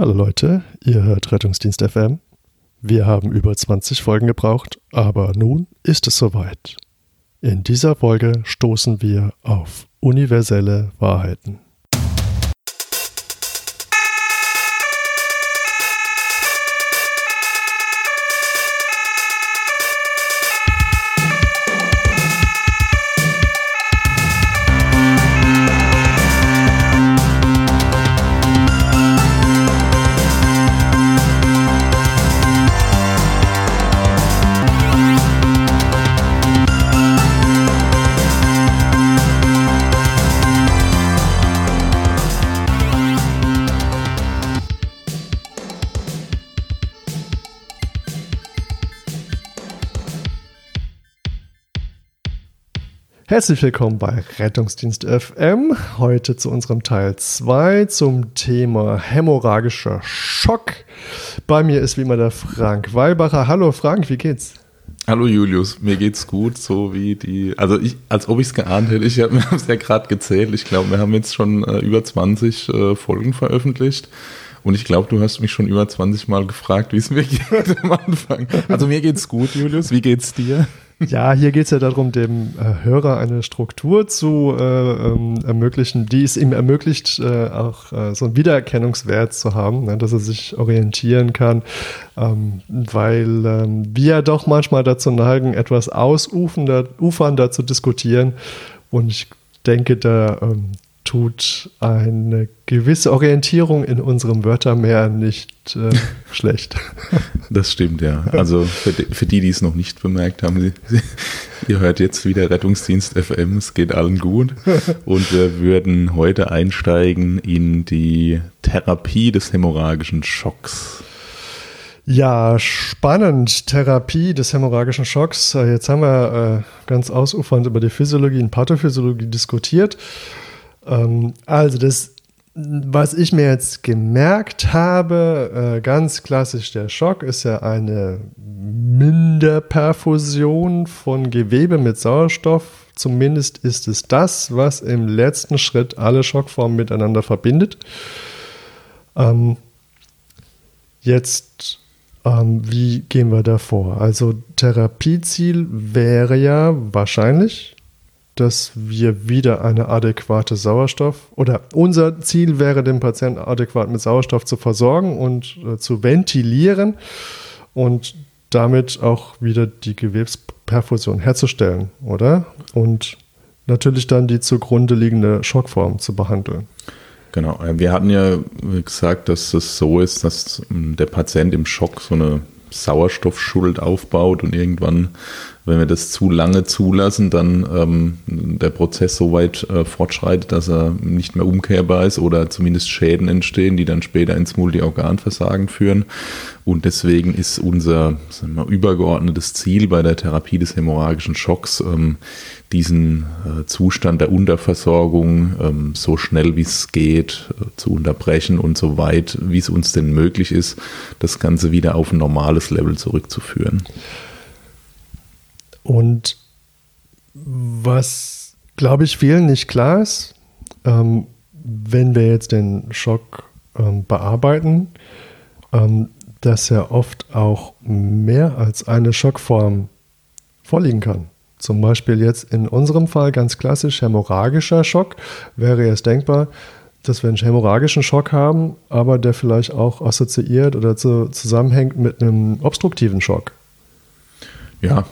Hallo Leute, ihr hört Rettungsdienst FM. Wir haben über 20 Folgen gebraucht, aber nun ist es soweit. In dieser Folge stoßen wir auf universelle Wahrheiten. Herzlich willkommen bei Rettungsdienst FM. Heute zu unserem Teil 2 zum Thema hämorrhagischer Schock. Bei mir ist wie immer der Frank Weibacher. Hallo Frank, wie geht's? Hallo Julius, mir geht's gut, so wie die, also ich, als ob ich es geahnt hätte, ich habe es ja gerade gezählt, ich glaube, wir haben jetzt schon äh, über 20 äh, Folgen veröffentlicht und ich glaube, du hast mich schon über 20 Mal gefragt, wie es mir geht am Anfang. Also mir geht's gut, Julius, wie geht's dir? Ja, hier geht es ja darum, dem äh, Hörer eine Struktur zu äh, ähm, ermöglichen, die es ihm ermöglicht, äh, auch äh, so einen Wiedererkennungswert zu haben, ne, dass er sich orientieren kann, ähm, weil ähm, wir doch manchmal dazu neigen, etwas ausufernder ufernder zu diskutieren. Und ich denke, da ähm, tut eine gewisse Orientierung in unserem Wörtermeer nicht äh, schlecht. Das stimmt, ja. Also für die, für die, die es noch nicht bemerkt haben, sie, sie, ihr hört jetzt wieder Rettungsdienst FM, es geht allen gut. Und wir würden heute einsteigen in die Therapie des hämorrhagischen Schocks. Ja, spannend. Therapie des hämorrhagischen Schocks. Jetzt haben wir äh, ganz ausufernd über die Physiologie und Pathophysiologie diskutiert. Ähm, also das, was ich mir jetzt gemerkt habe, äh, ganz klassisch der Schock ist ja eine Minderperfusion von Gewebe mit Sauerstoff. Zumindest ist es das, was im letzten Schritt alle Schockformen miteinander verbindet. Ähm, jetzt, ähm, wie gehen wir da vor? Also Therapieziel wäre ja wahrscheinlich dass wir wieder eine adäquate Sauerstoff oder unser Ziel wäre, den Patienten adäquat mit Sauerstoff zu versorgen und äh, zu ventilieren und damit auch wieder die Gewebsperfusion herzustellen, oder? Und natürlich dann die zugrunde liegende Schockform zu behandeln. Genau, äh, wir hatten ja gesagt, dass es so ist, dass ähm, der Patient im Schock so eine Sauerstoffschuld aufbaut und irgendwann wenn wir das zu lange zulassen, dann ähm, der Prozess so weit äh, fortschreitet, dass er nicht mehr umkehrbar ist oder zumindest Schäden entstehen, die dann später ins Multiorganversagen führen. Und deswegen ist unser wir, übergeordnetes Ziel bei der Therapie des hämorrhagischen Schocks, ähm, diesen äh, Zustand der Unterversorgung ähm, so schnell wie es geht äh, zu unterbrechen und so weit wie es uns denn möglich ist, das Ganze wieder auf ein normales Level zurückzuführen. Und was, glaube ich, vielen nicht klar ist, ähm, wenn wir jetzt den Schock ähm, bearbeiten, ähm, dass ja oft auch mehr als eine Schockform vorliegen kann. Zum Beispiel jetzt in unserem Fall ganz klassisch hämorrhagischer Schock wäre jetzt denkbar, dass wir einen hämorrhagischen Schock haben, aber der vielleicht auch assoziiert oder zu, zusammenhängt mit einem obstruktiven Schock. Ja,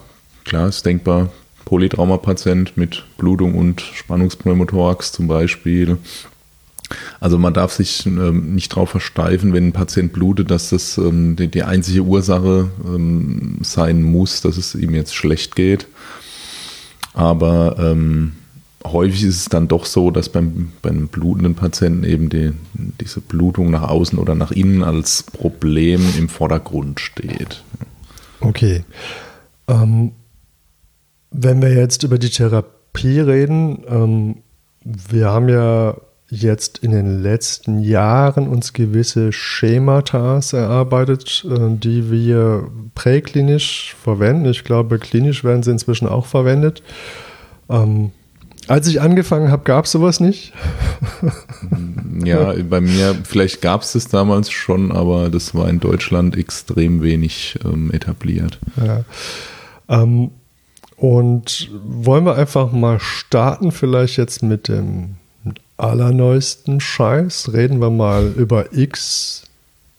klar ist denkbar, Polytraumapatient mit Blutung und Spannungspneumothorax zum Beispiel. Also man darf sich ähm, nicht darauf versteifen, wenn ein Patient blutet, dass das ähm, die, die, einzige Ursache ähm, sein muss, dass es ihm jetzt schlecht geht. Aber ähm, häufig ist es dann doch so, dass beim, bei einem blutenden Patienten eben die, diese Blutung nach außen oder nach innen als Problem im Vordergrund steht. Okay. Ähm, wenn wir jetzt über die Therapie reden, ähm, wir haben ja jetzt in den letzten Jahren uns gewisse Schemata erarbeitet, äh, die wir präklinisch verwenden. Ich glaube, klinisch werden sie inzwischen auch verwendet. Ähm, als ich angefangen habe, gab es sowas nicht. ja, bei mir, vielleicht gab es das damals schon, aber das war in Deutschland extrem wenig ähm, etabliert. Ja. Ähm, und wollen wir einfach mal starten, vielleicht jetzt mit dem allerneuesten Scheiß? Reden wir mal über X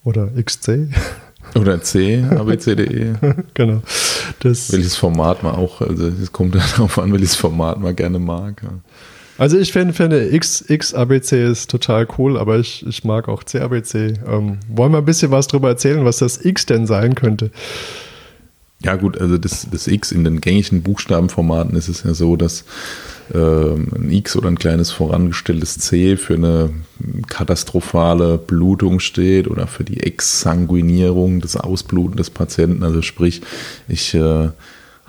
oder XC. Oder C, abcde. genau. Das welches Format man auch, also es kommt darauf an, welches Format man gerne mag. Also ich finde, finde X, X ABC ist total cool, aber ich, ich mag auch CABC. Ähm, wollen wir ein bisschen was darüber erzählen, was das X denn sein könnte? Ja gut, also das, das X in den gängigen Buchstabenformaten ist es ja so, dass äh, ein X oder ein kleines vorangestelltes C für eine katastrophale Blutung steht oder für die Exsanguinierung, das Ausbluten des Patienten. Also sprich, ich äh,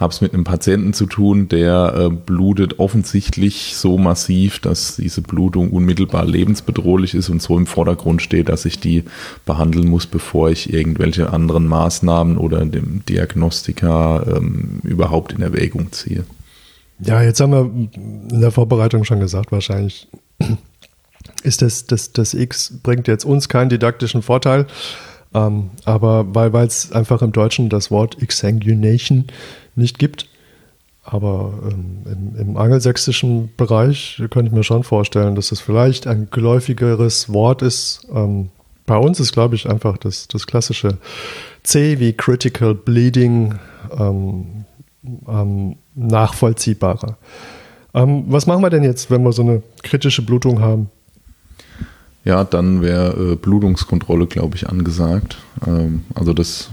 habe es mit einem Patienten zu tun, der äh, blutet offensichtlich so massiv, dass diese Blutung unmittelbar lebensbedrohlich ist und so im Vordergrund steht, dass ich die behandeln muss, bevor ich irgendwelche anderen Maßnahmen oder dem Diagnostika ähm, überhaupt in Erwägung ziehe. Ja, jetzt haben wir in der Vorbereitung schon gesagt, wahrscheinlich ist das, das, das X bringt jetzt uns keinen didaktischen Vorteil. Ähm, aber weil es einfach im Deutschen das Wort Exsanguination nicht gibt. Aber ähm, im, im, angelsächsischen Bereich könnte ich mir schon vorstellen, dass das vielleicht ein geläufigeres Wort ist. Ähm, bei uns ist, glaube ich, einfach das, das klassische C wie Critical Bleeding ähm, ähm nachvollziehbarer. Ähm, was machen wir denn jetzt, wenn wir so eine kritische Blutung haben? Ja, dann wäre äh, Blutungskontrolle, glaube ich, angesagt. Ähm, also das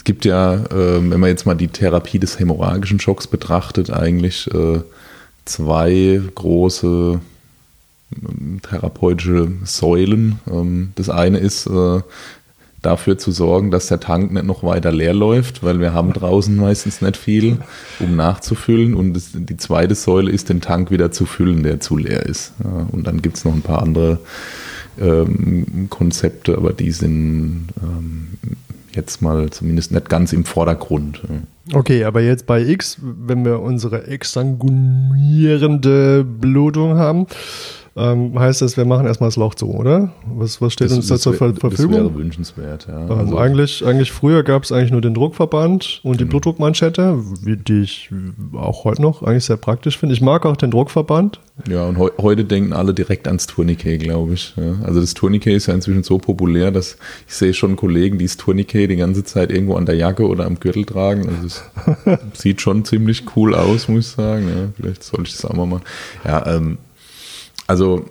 es gibt ja, äh, wenn man jetzt mal die Therapie des hämorrhagischen Schocks betrachtet, eigentlich äh, zwei große ähm, therapeutische Säulen. Ähm, das eine ist äh, dafür zu sorgen, dass der Tank nicht noch weiter leer läuft, weil wir haben draußen meistens nicht viel, um nachzufüllen. Und das, die zweite Säule ist, den Tank wieder zu füllen, der zu leer ist. Ja, und dann gibt es noch ein paar andere ähm, Konzepte, aber die sind ähm, jetzt mal zumindest nicht ganz im Vordergrund. Okay, aber jetzt bei X, wenn wir unsere exsanguinierende Blutung haben, ähm, heißt das, wir machen erstmal das Loch zu, oder? Was, was steht das, uns da zur Ver Verfügung? Das wäre wünschenswert, ja. Ähm, also eigentlich, eigentlich früher gab es eigentlich nur den Druckverband und die genau. Blutdruckmanschette, die ich auch heute noch eigentlich sehr praktisch finde. Ich mag auch den Druckverband. Ja, und he heute denken alle direkt ans Tourniquet, glaube ich. Ja. Also das Tourniquet ist ja inzwischen so populär, dass ich sehe schon Kollegen, die das Tourniquet die ganze Zeit irgendwo an der Jacke oder am Gürtel tragen. Also es sieht schon ziemlich cool aus, muss ich sagen. Ja, vielleicht sollte ich das auch mal machen. Ja, ähm, also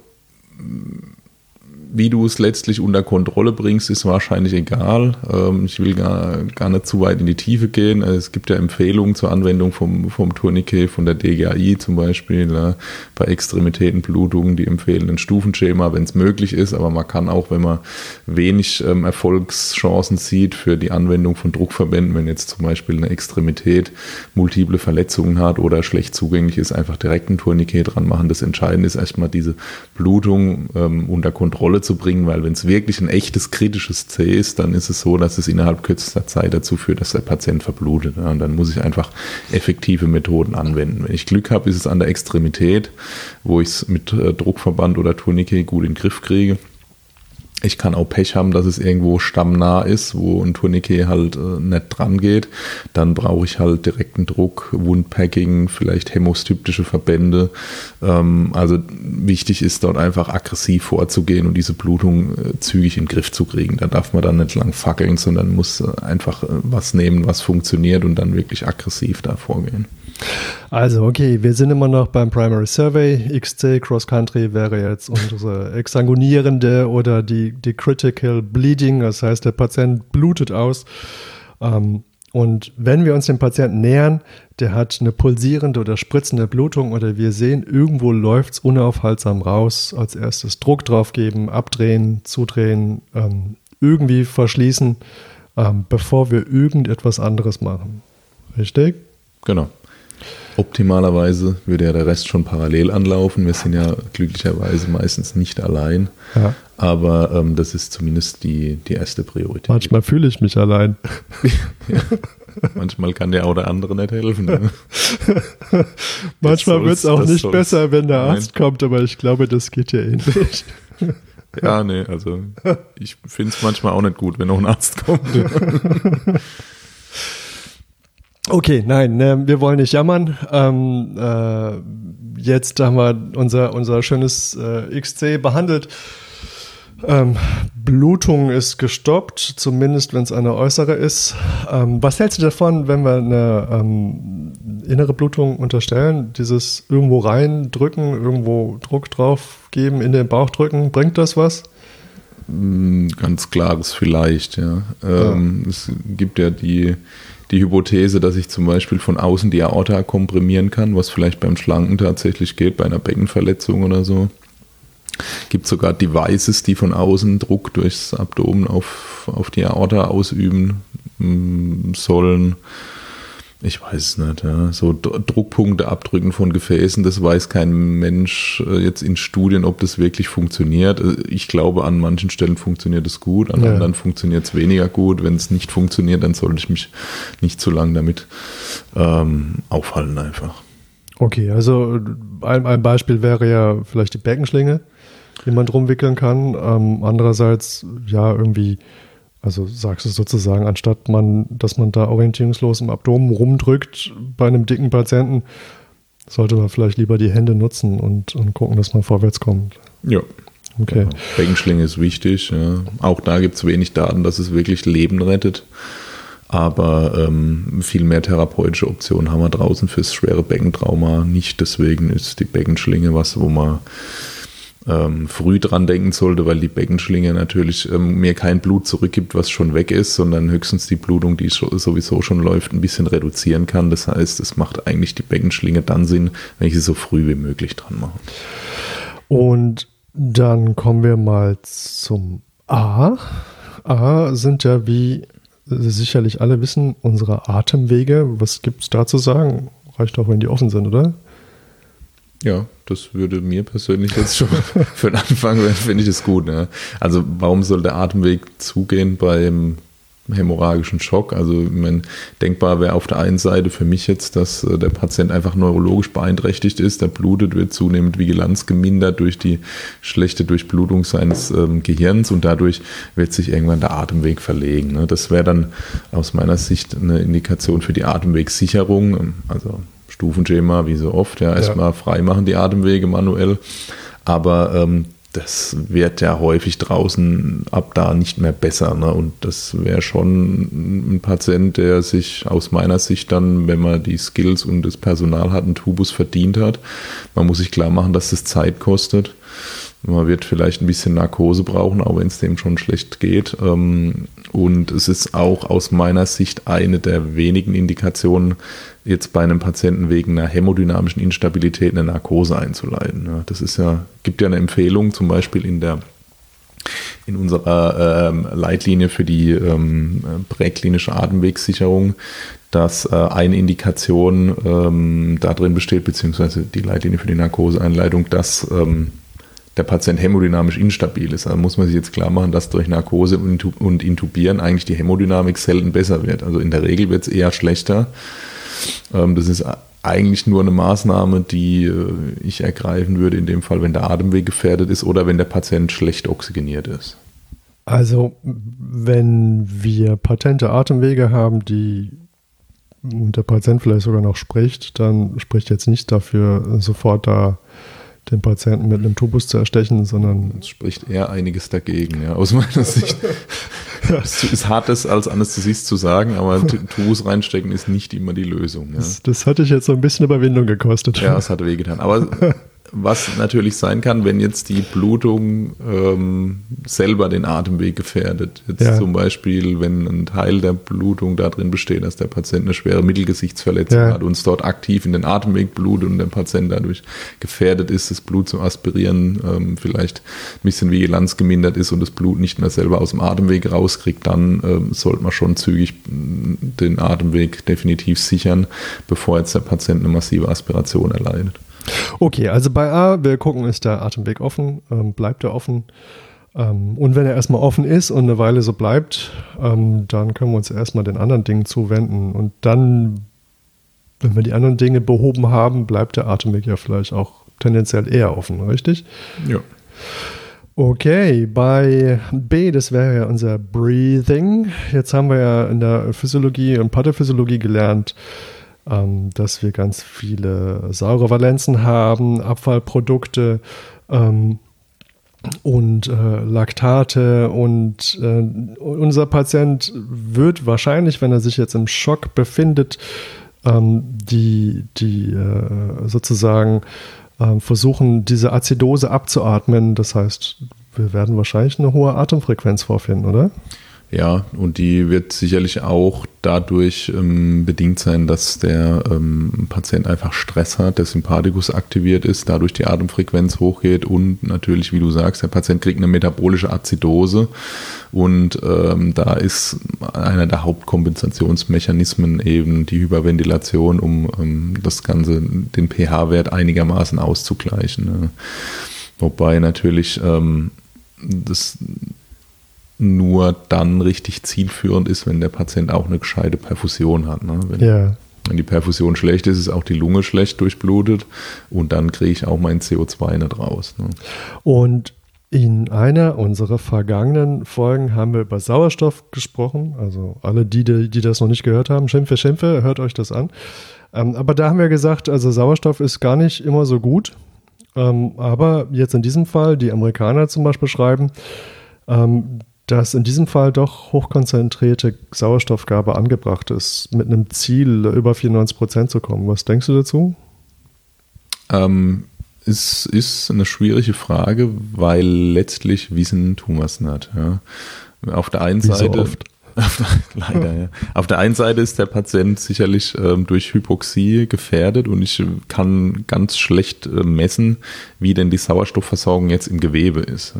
wie du es letztlich unter Kontrolle bringst, ist wahrscheinlich egal. Ähm, ich will gar, gar nicht zu weit in die Tiefe gehen. Es gibt ja Empfehlungen zur Anwendung vom, vom Tourniquet, von der DGAI zum Beispiel. Bei Extremitätenblutungen, die empfehlen ein Stufenschema, wenn es möglich ist. Aber man kann auch, wenn man wenig ähm, Erfolgschancen sieht für die Anwendung von Druckverbänden, wenn jetzt zum Beispiel eine Extremität multiple Verletzungen hat oder schlecht zugänglich ist, einfach direkt ein Tourniquet dran machen. Das Entscheidende ist erstmal diese Blutung ähm, unter Kontrolle Kontrolle zu bringen, weil wenn es wirklich ein echtes kritisches C ist, dann ist es so, dass es innerhalb kürzester Zeit dazu führt, dass der Patient verblutet. Ja, und dann muss ich einfach effektive Methoden anwenden. Wenn ich Glück habe, ist es an der Extremität, wo ich es mit äh, Druckverband oder Tourniquet gut in den Griff kriege. Ich kann auch Pech haben, dass es irgendwo stammnah ist, wo ein Tourniquet halt äh, nicht dran geht. Dann brauche ich halt direkten Druck, Wundpacking, vielleicht hämostyptische Verbände. Ähm, also wichtig ist dort einfach aggressiv vorzugehen und diese Blutung äh, zügig in den Griff zu kriegen. Da darf man dann nicht lang fackeln, sondern muss äh, einfach äh, was nehmen, was funktioniert und dann wirklich aggressiv da vorgehen. Also, okay, wir sind immer noch beim Primary Survey. XC Cross Country wäre jetzt unsere exsanguinierende oder die, die Critical Bleeding, das heißt, der Patient blutet aus. Ähm, und wenn wir uns dem Patienten nähern, der hat eine pulsierende oder spritzende Blutung oder wir sehen, irgendwo läuft es unaufhaltsam raus, als erstes Druck drauf geben, abdrehen, zudrehen, ähm, irgendwie verschließen, ähm, bevor wir irgendetwas anderes machen. Richtig? Genau. Optimalerweise würde ja der Rest schon parallel anlaufen. Wir sind ja glücklicherweise meistens nicht allein. Ja. Aber ähm, das ist zumindest die, die erste Priorität. Manchmal fühle ich mich allein. ja. Manchmal kann der oder andere nicht helfen. Ne? Manchmal wird es auch nicht soll's. besser, wenn der Arzt Nein. kommt, aber ich glaube, das geht ja ähnlich. Ja, nee, also ich finde es manchmal auch nicht gut, wenn noch ein Arzt kommt. Okay, nein, äh, wir wollen nicht jammern. Ähm, äh, jetzt haben wir unser, unser schönes äh, XC behandelt. Ähm, Blutung ist gestoppt, zumindest wenn es eine äußere ist. Ähm, was hältst du davon, wenn wir eine ähm, innere Blutung unterstellen? Dieses irgendwo reindrücken, irgendwo Druck drauf geben, in den Bauch drücken, bringt das was? Mm, ganz klares vielleicht, ja. Ähm, ja. Es gibt ja die, die Hypothese, dass ich zum Beispiel von außen die Aorta komprimieren kann, was vielleicht beim Schlanken tatsächlich geht, bei einer Beckenverletzung oder so gibt sogar Devices, die von außen Druck durchs Abdomen auf, auf die Aorta ausüben mm, sollen. Ich weiß es nicht. Ja. So Druckpunkte abdrücken von Gefäßen, das weiß kein Mensch äh, jetzt in Studien, ob das wirklich funktioniert. Äh, ich glaube, an manchen Stellen funktioniert es gut, an ja. anderen funktioniert es weniger gut. Wenn es nicht funktioniert, dann sollte ich mich nicht zu lange damit ähm, aufhalten einfach. Okay, also ein, ein Beispiel wäre ja vielleicht die Beckenschlinge die man drum wickeln kann. Ähm, andererseits, ja, irgendwie, also sagst du sozusagen, anstatt man, dass man da orientierungslos im Abdomen rumdrückt bei einem dicken Patienten, sollte man vielleicht lieber die Hände nutzen und, und gucken, dass man vorwärts kommt. Ja. Okay. Ja, Beckenschlinge ist wichtig. Ja. Auch da gibt es wenig Daten, dass es wirklich Leben rettet. Aber ähm, viel mehr therapeutische Optionen haben wir draußen fürs schwere Beckentrauma nicht. Deswegen ist die Beckenschlinge was, wo man ähm, früh dran denken sollte, weil die Beckenschlinge natürlich ähm, mir kein Blut zurückgibt, was schon weg ist, sondern höchstens die Blutung, die sowieso schon läuft, ein bisschen reduzieren kann. Das heißt, es macht eigentlich die Beckenschlinge dann Sinn, wenn ich sie so früh wie möglich dran mache. Und dann kommen wir mal zum A. A sind ja, wie sicherlich alle wissen, unsere Atemwege. Was gibt es da zu sagen? Reicht auch, wenn die offen sind, oder? Ja, das würde mir persönlich jetzt schon für den Anfang, finde ich es gut. Ne? Also warum soll der Atemweg zugehen beim hämorrhagischen Schock? Also ich meine, denkbar wäre auf der einen Seite für mich jetzt, dass äh, der Patient einfach neurologisch beeinträchtigt ist, der blutet, wird zunehmend Vigilanz gemindert durch die schlechte Durchblutung seines ähm, Gehirns und dadurch wird sich irgendwann der Atemweg verlegen. Ne? Das wäre dann aus meiner Sicht eine Indikation für die Atemwegsicherung. Also Stufenschema, wie so oft. Ja, erstmal ja. frei machen die Atemwege manuell. Aber ähm, das wird ja häufig draußen ab da nicht mehr besser. Ne? Und das wäre schon ein Patient, der sich aus meiner Sicht dann, wenn man die Skills und das Personal hat, einen Tubus verdient hat. Man muss sich klar machen, dass das Zeit kostet. Man wird vielleicht ein bisschen Narkose brauchen, auch wenn es dem schon schlecht geht. Ähm, und es ist auch aus meiner Sicht eine der wenigen Indikationen, jetzt bei einem Patienten wegen einer hämodynamischen Instabilität eine Narkose einzuleiten. Das ist ja, gibt ja eine Empfehlung, zum Beispiel in der in unserer ähm, Leitlinie für die ähm, präklinische Atemwegssicherung, dass äh, eine Indikation darin besteht, beziehungsweise die Leitlinie für die Narkoseeinleitung, dass der Patient hämodynamisch instabil ist. Also muss man sich jetzt klar machen, dass durch Narkose und Intubieren eigentlich die Hämodynamik selten besser wird. Also in der Regel wird es eher schlechter. Ähm, das ist eigentlich nur eine Maßnahme, die äh, ich ergreifen würde in dem Fall, wenn der Atemweg gefährdet ist oder wenn der Patient schlecht oxygeniert ist. Also wenn wir patente Atemwege haben, die und der Patient vielleicht sogar noch spricht, dann spricht jetzt nicht dafür, sofort da den Patienten mit einem Tubus zu erstechen, sondern. Es spricht eher einiges dagegen, ja, aus meiner Sicht. es ist hart, das als Anästhesist zu sagen, aber Tubus reinstecken ist nicht immer die Lösung. Ja. Das, das hatte ich jetzt so ein bisschen Überwindung gekostet. Ja, es hat wehgetan. Aber was natürlich sein kann, wenn jetzt die Blutung ähm, selber den Atemweg gefährdet. Jetzt ja. zum Beispiel, wenn ein Teil der Blutung darin besteht, dass der Patient eine schwere Mittelgesichtsverletzung ja. hat und es dort aktiv in den Atemweg blutet und der Patient dadurch gefährdet ist, das Blut zu aspirieren, ähm, vielleicht ein bisschen Vigilanz gemindert ist und das Blut nicht mehr selber aus dem Atemweg rauskriegt, dann ähm, sollte man schon zügig den Atemweg definitiv sichern, bevor jetzt der Patient eine massive Aspiration erleidet. Okay, also bei A, wir gucken, ist der Atemweg offen, ähm, bleibt er offen. Ähm, und wenn er erstmal offen ist und eine Weile so bleibt, ähm, dann können wir uns erstmal den anderen Dingen zuwenden. Und dann, wenn wir die anderen Dinge behoben haben, bleibt der Atemweg ja vielleicht auch tendenziell eher offen, richtig? Ja. Okay, bei B, das wäre ja unser Breathing. Jetzt haben wir ja in der Physiologie und Pathophysiologie gelernt, ähm, dass wir ganz viele saure Valenzen haben, Abfallprodukte ähm, und äh, Laktate. Und äh, unser Patient wird wahrscheinlich, wenn er sich jetzt im Schock befindet, ähm, die, die äh, sozusagen äh, versuchen, diese Azidose abzuatmen. Das heißt, wir werden wahrscheinlich eine hohe Atemfrequenz vorfinden, oder? Ja, und die wird sicherlich auch dadurch ähm, bedingt sein, dass der ähm, Patient einfach Stress hat, der Sympathikus aktiviert ist, dadurch die Atemfrequenz hochgeht und natürlich, wie du sagst, der Patient kriegt eine metabolische Azidose und ähm, da ist einer der Hauptkompensationsmechanismen eben die Hyperventilation, um ähm, das Ganze, den pH-Wert einigermaßen auszugleichen. Ne? Wobei natürlich ähm, das nur dann richtig zielführend ist, wenn der Patient auch eine gescheite Perfusion hat. Ne? Wenn, ja. wenn die Perfusion schlecht ist, ist auch die Lunge schlecht durchblutet und dann kriege ich auch mein CO2 nicht raus. Ne? Und in einer unserer vergangenen Folgen haben wir über Sauerstoff gesprochen. Also alle die, die das noch nicht gehört haben, Schimpfe, Schimpfe, hört euch das an. Ähm, aber da haben wir gesagt, also Sauerstoff ist gar nicht immer so gut. Ähm, aber jetzt in diesem Fall, die Amerikaner zum Beispiel schreiben, ähm, dass in diesem Fall doch hochkonzentrierte Sauerstoffgabe angebracht ist, mit einem Ziel über 94 Prozent zu kommen. Was denkst du dazu? Ähm, es ist eine schwierige Frage, weil letztlich wissen tun wir es nicht. Ja. Auf der einen Wie Seite. So oft. Leider, ja. Auf der einen Seite ist der Patient sicherlich ähm, durch Hypoxie gefährdet und ich kann ganz schlecht äh, messen, wie denn die Sauerstoffversorgung jetzt im Gewebe ist.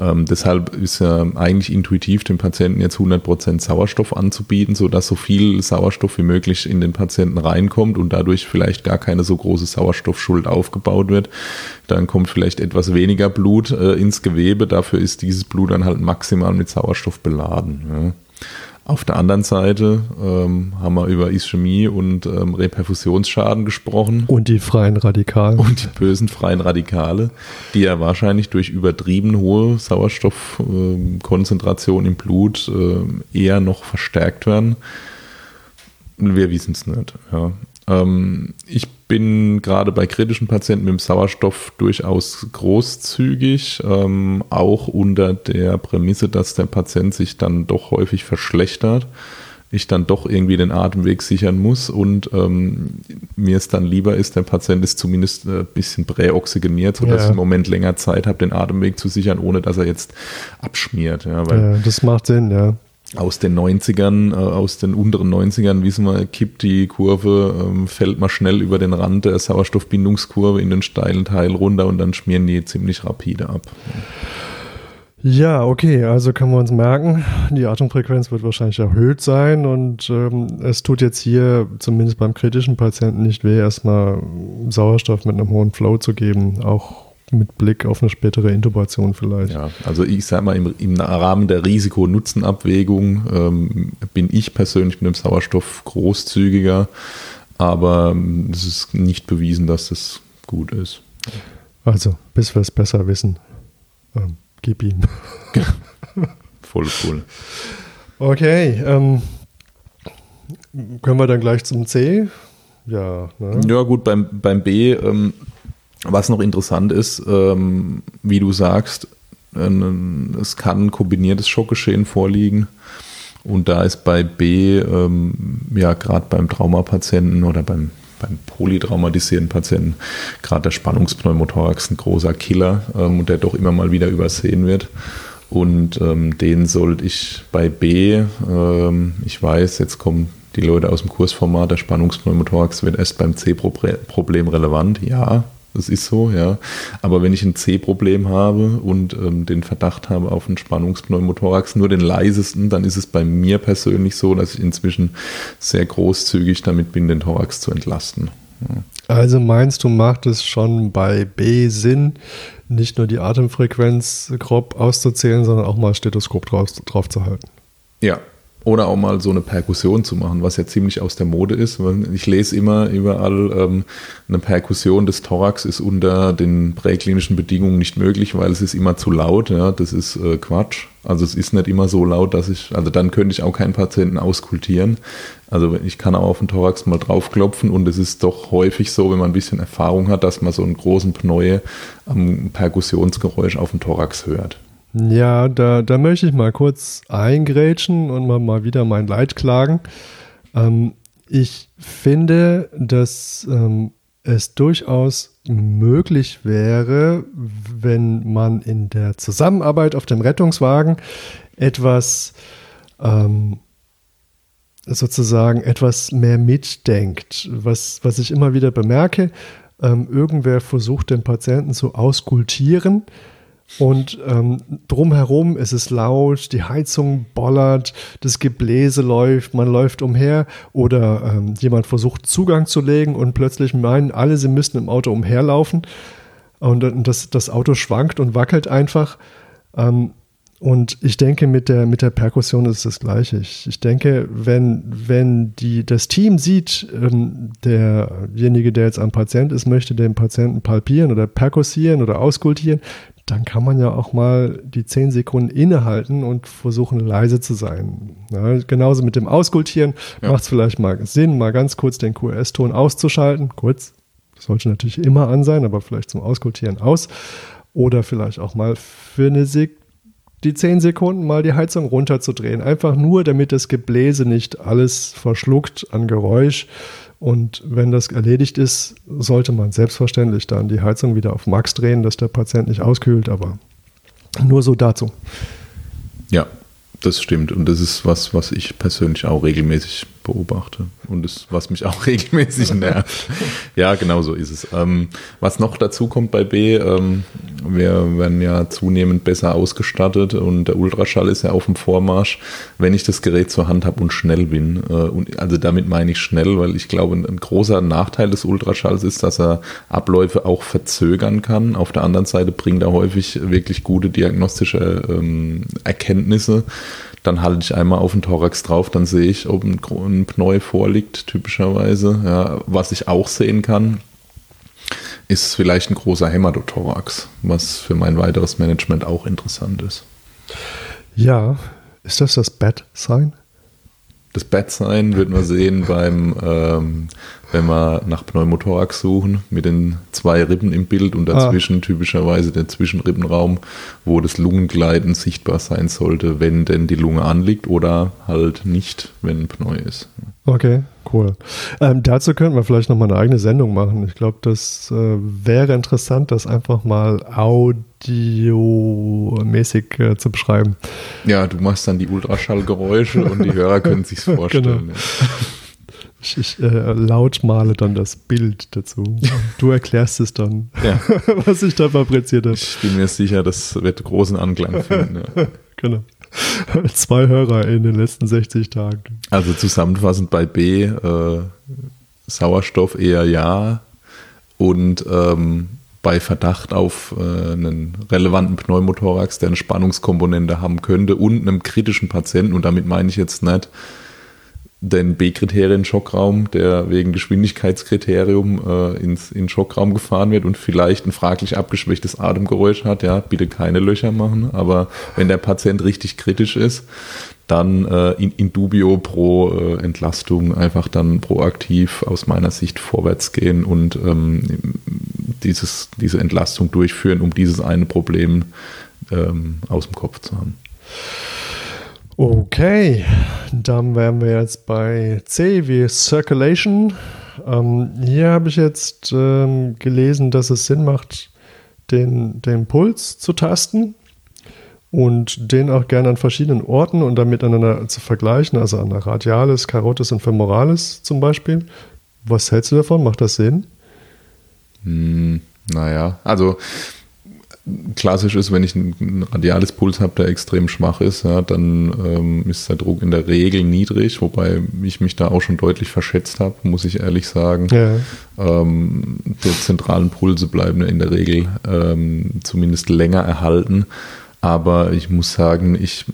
Ähm, deshalb ist ja eigentlich intuitiv dem Patienten jetzt 100% Sauerstoff anzubieten, sodass so viel Sauerstoff wie möglich in den Patienten reinkommt und dadurch vielleicht gar keine so große Sauerstoffschuld aufgebaut wird. Dann kommt vielleicht etwas weniger Blut äh, ins Gewebe, dafür ist dieses Blut dann halt maximal mit Sauerstoff beladen. Ja. Auf der anderen Seite ähm, haben wir über Ischämie und ähm, Reperfusionsschaden gesprochen. Und die freien Radikale. Und die bösen freien Radikale, die ja wahrscheinlich durch übertrieben hohe Sauerstoffkonzentration äh, im Blut äh, eher noch verstärkt werden. Wir wissen es nicht. Ja. Ähm, ich bin gerade bei kritischen Patienten mit dem Sauerstoff durchaus großzügig, ähm, auch unter der Prämisse, dass der Patient sich dann doch häufig verschlechtert, ich dann doch irgendwie den Atemweg sichern muss und ähm, mir es dann lieber ist, der Patient ist zumindest ein bisschen präoxygeniert, sodass Ja. ich im Moment länger Zeit habe, den Atemweg zu sichern, ohne dass er jetzt abschmiert. Ja, Ja, das macht Sinn, ja. Aus den 90ern, äh, aus den unteren 90ern, wissen wir, kippt die Kurve, ähm, fällt mal schnell über den Rand der Sauerstoffbindungskurve in den steilen Teil runter und dann schmieren die ziemlich rapide ab. Ja, okay, also können wir uns merken, die Atemfrequenz wird wahrscheinlich erhöht sein und ähm, es tut jetzt hier zumindest beim kritischen Patienten nicht weh, erstmal Sauerstoff mit einem hohen Flow zu geben, auch mit Blick auf eine spätere Intubation vielleicht. Ja, also ich sage mal, im, im Rahmen der Risiko-Nutzen-Abwägung ähm, bin ich persönlich mit dem Sauerstoff großzügiger, aber ähm, es ist nicht bewiesen, dass das gut ist. Also, bis wir es besser wissen, ähm, gib ihm. Voll cool. Okay, ähm, können wir dann gleich zum C? Ja, ne? Ja, gut, beim, beim B, ähm, was noch interessant ist, ähm, wie du sagst, äh, es kann ein kombiniertes Schockgeschehen vorliegen. Und da ist bei B, ähm, ja, gerade beim Traumapatienten oder beim, beim polytraumatisierten Patienten, gerade der Spannungspneumothorax ein großer Killer ähm, und der doch immer mal wieder übersehen wird. Und ähm, den sollte ich bei B, ähm, ich weiß, jetzt kommen die Leute aus dem Kursformat, der Spannungspneumothorax wird erst beim C-Problem relevant. Ja, das ist so, ja. Aber wenn ich ein C-Problem habe und ähm, den Verdacht habe auf einen Spannungspneumothorax, nur den leisesten, dann ist es bei mir persönlich so, dass ich inzwischen sehr großzügig damit bin, den Thorax zu entlasten. Also meinst du, macht es schon bei B Sinn, nicht nur die Atemfrequenz grob auszuzählen, sondern auch mal Stethoskop drauf, drauf zu halten? Ja, oder auch mal so eine Perkussion zu machen, was ja ziemlich aus der Mode ist. Ich lese immer überall, ähm, eine Perkussion des Thorax ist unter den präklinischen Bedingungen nicht möglich, weil es ist immer zu laut. Ja, das ist äh, Quatsch. Also es ist nicht immer so laut, dass ich, also dann könnte ich auch keinen Patienten auskultieren. Also ich kann auch auf den Thorax mal draufklopfen und es ist doch häufig so, wenn man ein bisschen Erfahrung hat, dass man so einen großen Pneue am Perkussionsgeräusch auf dem Thorax hört. Ja, da, da möchte ich mal kurz eingrätschen und mal, mal wieder mein Leid klagen. Ähm, ich finde, dass ähm, es durchaus möglich wäre, wenn man in der Zusammenarbeit auf dem Rettungswagen etwas ähm, sozusagen etwas mehr mitdenkt. Was, was ich immer wieder bemerke, ähm, irgendwer versucht den Patienten zu auskultieren und ähm, drumherum ist es laut, die Heizung bollert, das Gebläse läuft, man läuft umher oder ähm, jemand versucht Zugang zu legen und plötzlich meinen alle, sie müssten im Auto umherlaufen und, das, das Auto schwankt und wackelt einfach. Ähm, und ich denke, mit der, mit der Perkussion ist es das Gleiche. Ich, ich denke, wenn, wenn die, das Team sieht, ähm, derjenige, der jetzt am Patient ist, möchte den Patienten palpieren oder perkussieren oder auskultieren, dann kann man ja auch mal die zehn Sekunden innehalten und versuchen leise zu sein. Ja, genauso mit dem Auskultieren ja. macht es vielleicht mal Sinn, mal ganz kurz den QRS-Ton auszuschalten. Kurz, das sollte natürlich immer an sein, aber vielleicht zum Auskultieren aus. Oder vielleicht auch mal für eine Sek die zehn Sekunden mal die Heizung runterzudrehen. Einfach nur, damit das Gebläse nicht alles verschluckt an Geräusch und wenn das erledigt ist, sollte man selbstverständlich dann die Heizung wieder auf Max drehen, dass der Patient nicht auskühlt, aber nur so dazu. Ja, das stimmt. Und das ist was, was ich persönlich auch regelmäßig beobachte und das, was mich auch regelmäßig nervt. ja, genau so ist es. Ähm, was noch dazu kommt bei B, ähm, wir werden ja zunehmend besser ausgestattet und der Ultraschall ist ja auf dem Vormarsch, wenn ich das Gerät zur Hand habe und schnell bin. Äh, und also damit meine ich schnell, weil ich glaube, ein, großer Nachteil des Ultraschalls ist, dass er Abläufe auch verzögern kann. Auf der anderen Seite bringt er häufig wirklich gute diagnostische ähm, Erkenntnisse dann halte ich einmal auf den Thorax drauf, dann sehe ich, ob ein, ein Pneu vorliegt, typischerweise. Ja, was ich auch sehen kann, ist vielleicht ein großer Hämatothorax, was für mein weiteres Management auch interessant ist. Ja, ist das das Bad Sign? Das Bad Sign wird man sehen beim ähm, wenn wir nach Pneumothorax suchen, mit den zwei Rippen im Bild und dazwischen ah. typischerweise der Zwischenrippenraum, wo das Lungengleiten sichtbar sein sollte, wenn denn die Lunge anliegt oder halt nicht, wenn Pneu ist. Okay, cool. Ähm, dazu könnten wir vielleicht nochmal eine eigene Sendung machen. Ich glaube, das äh, wäre interessant, das einfach mal audiomäßig äh, zu beschreiben. Ja, du machst dann die Ultraschallgeräusche und die Hörer können sich vorstellen. Genau. Ja. Ich, ich äh, laut male dann das Bild dazu. Du erklärst es dann, ja. was ich da fabriziert habe. Ich bin mir sicher, das wird großen Anklang finden. Ja. genau. Zwei Hörer in den letzten 60 Tagen. Also zusammenfassend bei B, äh, Sauerstoff eher ja und ähm, bei Verdacht auf äh, einen relevanten Pneumothorax, der eine Spannungskomponente haben könnte und einem kritischen Patienten, und damit meine ich jetzt nicht den B-Kriterien-Schockraum, der wegen Geschwindigkeitskriterium äh, ins in Schockraum gefahren wird und vielleicht ein fraglich abgeschwächtes Atemgeräusch hat, ja, bitte keine Löcher machen. Aber wenn der Patient richtig kritisch ist, dann äh, in, in dubio pro äh, Entlastung einfach dann proaktiv aus meiner Sicht vorwärts gehen und ähm, dieses, diese Entlastung durchführen, um dieses eine Problem ähm, aus dem Kopf zu haben. Okay, dann wären wir jetzt bei C wie Circulation. Ähm, hier habe ich jetzt ähm, gelesen, dass es Sinn macht, den, den Puls zu tasten und den auch gerne an verschiedenen Orten und dann miteinander zu vergleichen, also an der Radialis, Carotis und Femoralis zum Beispiel. Was hältst du davon? Macht das Sinn? Hm, naja, also klassisch ist, wenn ich ein radiales Puls habe, der extrem schwach ist, ja, dann ähm, ist der Druck in der Regel niedrig, wobei ich mich da auch schon deutlich verschätzt habe, muss ich ehrlich sagen. Ja. Ähm, die zentralen Pulse bleiben in der Regel ähm, zumindest länger erhalten. Aber ich muss sagen, ich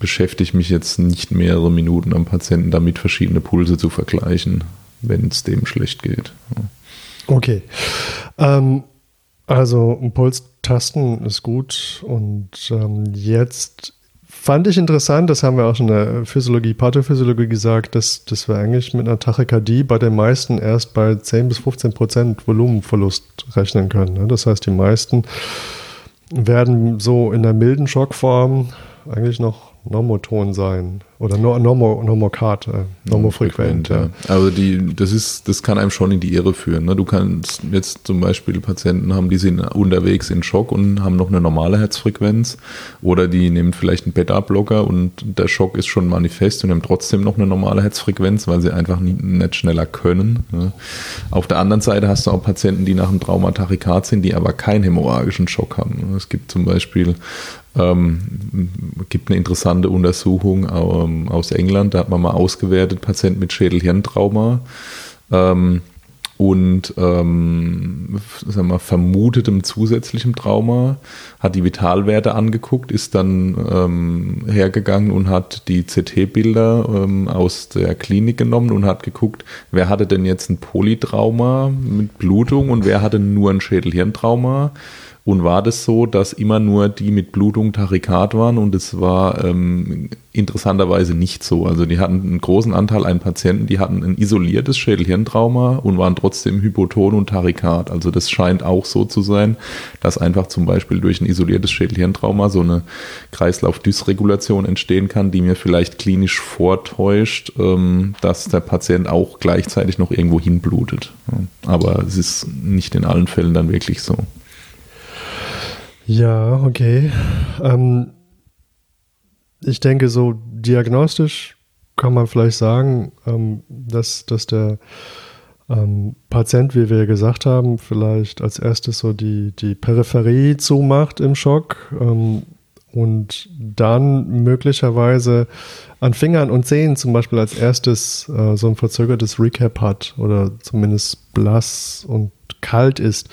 beschäftige mich jetzt nicht mehrere Minuten am Patienten damit, verschiedene Pulse zu vergleichen, wenn es dem schlecht geht. Okay. Ähm, also Pulstasten ist gut und ähm, jetzt fand ich interessant, das haben wir auch schon in der Physiologie, Pathophysiologie gesagt, dass, dass wir eigentlich mit einer Tachykardie bei den meisten erst bei 10 bis 15 Prozent Volumenverlust rechnen können. Ne? Das heißt, die meisten werden so in der milden Schockform eigentlich noch normoton sein. Oder Normo, Normokart, äh, Normofrequent. Ja. Also die, das ist, das kann einem schon in die Irre führen. Ne? Du kannst jetzt zum Beispiel Patienten haben, die sind unterwegs in Schock und haben noch eine normale Herzfrequenz. Oder die nehmen vielleicht einen Beta-Blocker und der Schock ist schon manifest und haben trotzdem noch eine normale Herzfrequenz, weil sie einfach nie, nicht schneller können. Ne? Auf der anderen Seite hast du auch Patienten, die nach einem Traumatachykard sind, die aber keinen hämorrhagischen Schock haben. Es gibt zum Beispiel ähm, gibt eine interessante Untersuchung ähm, aus England, da hat man mal ausgewertet, Patient mit Schädel-Hirntrauma ähm, und ähm, sagen wir, vermutetem zusätzlichem Trauma, hat die Vitalwerte angeguckt, ist dann ähm, hergegangen und hat die CT-Bilder ähm, aus der Klinik genommen und hat geguckt, wer hatte denn jetzt ein Polytrauma mit Blutung und wer hatte nur ein Schädel-Hirntrauma. Und war das so, dass immer nur die mit Blutung Tachykard waren und es war ähm, interessanterweise nicht so. Also die hatten einen großen Anteil an Patienten, die hatten ein isoliertes Schädelhirntrauma und waren trotzdem hypoton und Tachykard. Also das scheint auch so zu sein, dass einfach zum Beispiel durch ein isoliertes Schädelhirntrauma so eine Kreislaufdysregulation entstehen kann, die mir vielleicht klinisch vortäuscht, ähm, dass der Patient auch gleichzeitig noch irgendwo hinblutet. Aber es ist nicht in allen Fällen dann wirklich so. Ja, okay. Ähm, ich denke, so diagnostisch kann man vielleicht sagen, ähm, dass, dass der ähm, Patient, wie wir gesagt haben, vielleicht als erstes so die, die Peripherie zumacht im Schock ähm, und dann möglicherweise an Fingern und Zehen zum Beispiel als erstes äh, so ein verzögertes Recap hat oder zumindest blass und kalt ist.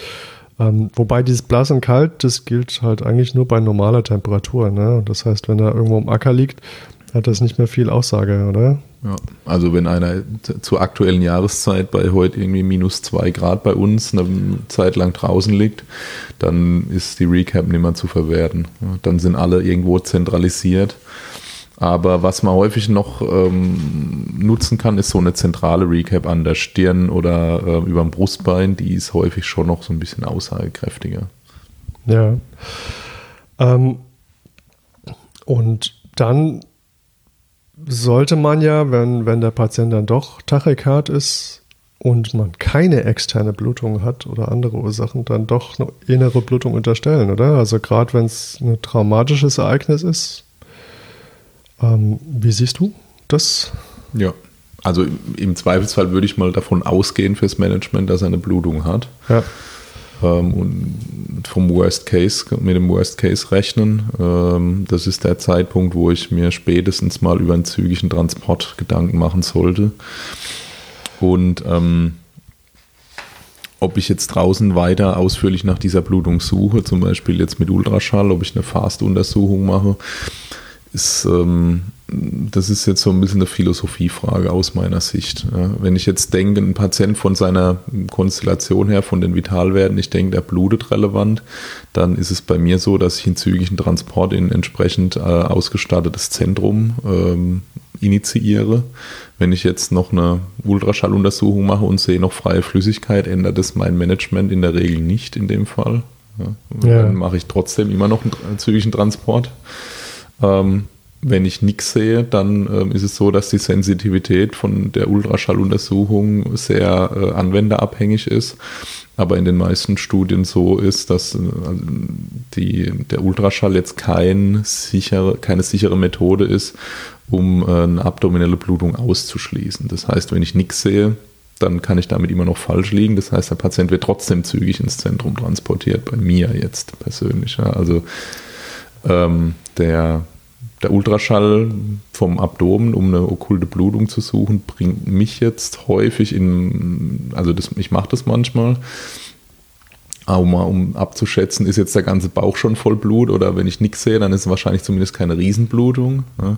Ähm, wobei dieses Blass und Kalt, das gilt halt eigentlich nur bei normaler Temperatur. Ne? Das heißt, wenn er irgendwo im Acker liegt, hat das nicht mehr viel Aussage, oder? Ja, also wenn einer zur aktuellen Jahreszeit bei heute irgendwie minus zwei Grad bei uns eine Zeit lang draußen liegt, dann ist die Recap nicht mehr zu verwerten. Dann sind alle irgendwo zentralisiert aber was man häufig noch ähm, nutzen kann, ist so eine zentrale Recap an der Stirn oder äh, über dem Brustbein. Die ist häufig schon noch so ein bisschen aussagekräftiger. Ja. Ähm, und dann sollte man ja, wenn, wenn der Patient dann doch Tachykard ist und man keine externe Blutung hat oder andere Ursachen, dann doch eine innere Blutung unterstellen, oder? Also gerade wenn es ein traumatisches Ereignis ist, ähm, wie siehst du das? Ja, also im Zweifelsfall würde ich mal davon ausgehen fürs Management, dass er eine Blutung hat. Ja. Ähm, und vom Worst Case, mit dem Worst Case rechnen. Ähm, das ist der Zeitpunkt, wo ich mir spätestens mal über einen zügigen Transport Gedanken machen sollte. Und ähm, ob ich jetzt draußen weiter ausführlich nach dieser Blutung suche, zum Beispiel jetzt mit Ultraschall, ob ich eine Fast-Untersuchung mache, ist, ähm, das ist jetzt so ein bisschen eine Philosophiefrage aus meiner Sicht. Ja, wenn ich jetzt denke, ein Patient von seiner Konstellation her, von den Vitalwerten, ich denke, der blutet relevant, dann ist es bei mir so, dass ich einen zügigen Transport in entsprechend äh, ausgestattetes Zentrum ähm, initiiere. Wenn ich jetzt noch eine Ultraschalluntersuchung mache und sehe noch freie Flüssigkeit, ändert das mein Management in der Regel nicht in dem Fall. Ja, ja. Dann mache ich trotzdem immer noch einen zügigen Transport. Ähm, wenn ich nichts sehe, dann ähm, ist es so, dass die Sensitivität von der Ultraschalluntersuchung sehr äh, anwenderabhängig ist. Aber in den meisten Studien so ist, dass äh, die, der Ultraschall jetzt kein sichere, keine sichere Methode ist, um äh, eine abdominelle Blutung auszuschließen. Das heißt, wenn ich nichts sehe, dann kann ich damit immer noch falsch liegen. Das heißt, der Patient wird trotzdem zügig ins Zentrum transportiert, bei mir jetzt persönlich. Ja. Also ähm, der, der Ultraschall vom Abdomen, um eine okkulte Blutung zu suchen, bringt mich jetzt häufig in, also das, ich mache das manchmal, auch mal um abzuschätzen, ist jetzt der ganze Bauch schon voll Blut oder wenn ich nichts sehe, dann ist es wahrscheinlich zumindest keine Riesenblutung. Ja.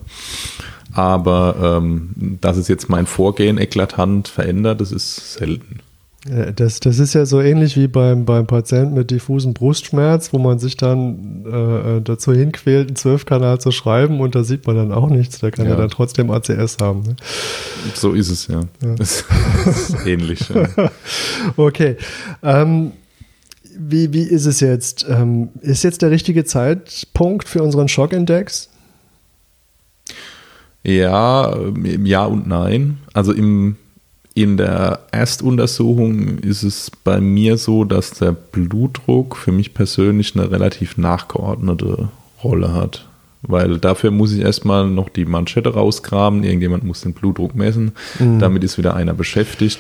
Aber ähm, dass es jetzt mein Vorgehen eklatant verändert, das ist selten. Das, das ist ja so ähnlich wie beim, beim Patienten mit diffusem Brustschmerz, wo man sich dann äh, äh dazu hinquält, einen Zwölfkanal zu schreiben und da sieht man dann auch nichts. Da kann ja. er dann trotzdem ACS haben. Ne? So ist es, ja. ja. Das ist ähnlich. Ja. okay. Ähm, wie, wie ist es jetzt? Ähm, ist jetzt der richtige Zeitpunkt für unseren Schockindex? Ja, ähm, ja und nein. Also im, in der Erstuntersuchung ist es bei mir so, dass der Blutdruck für mich persönlich eine relativ nachgeordnete Rolle hat. Weil dafür muss ich erstmal noch die Manschette rausgraben, irgendjemand muss den Blutdruck messen, mhm. damit ist wieder einer beschäftigt.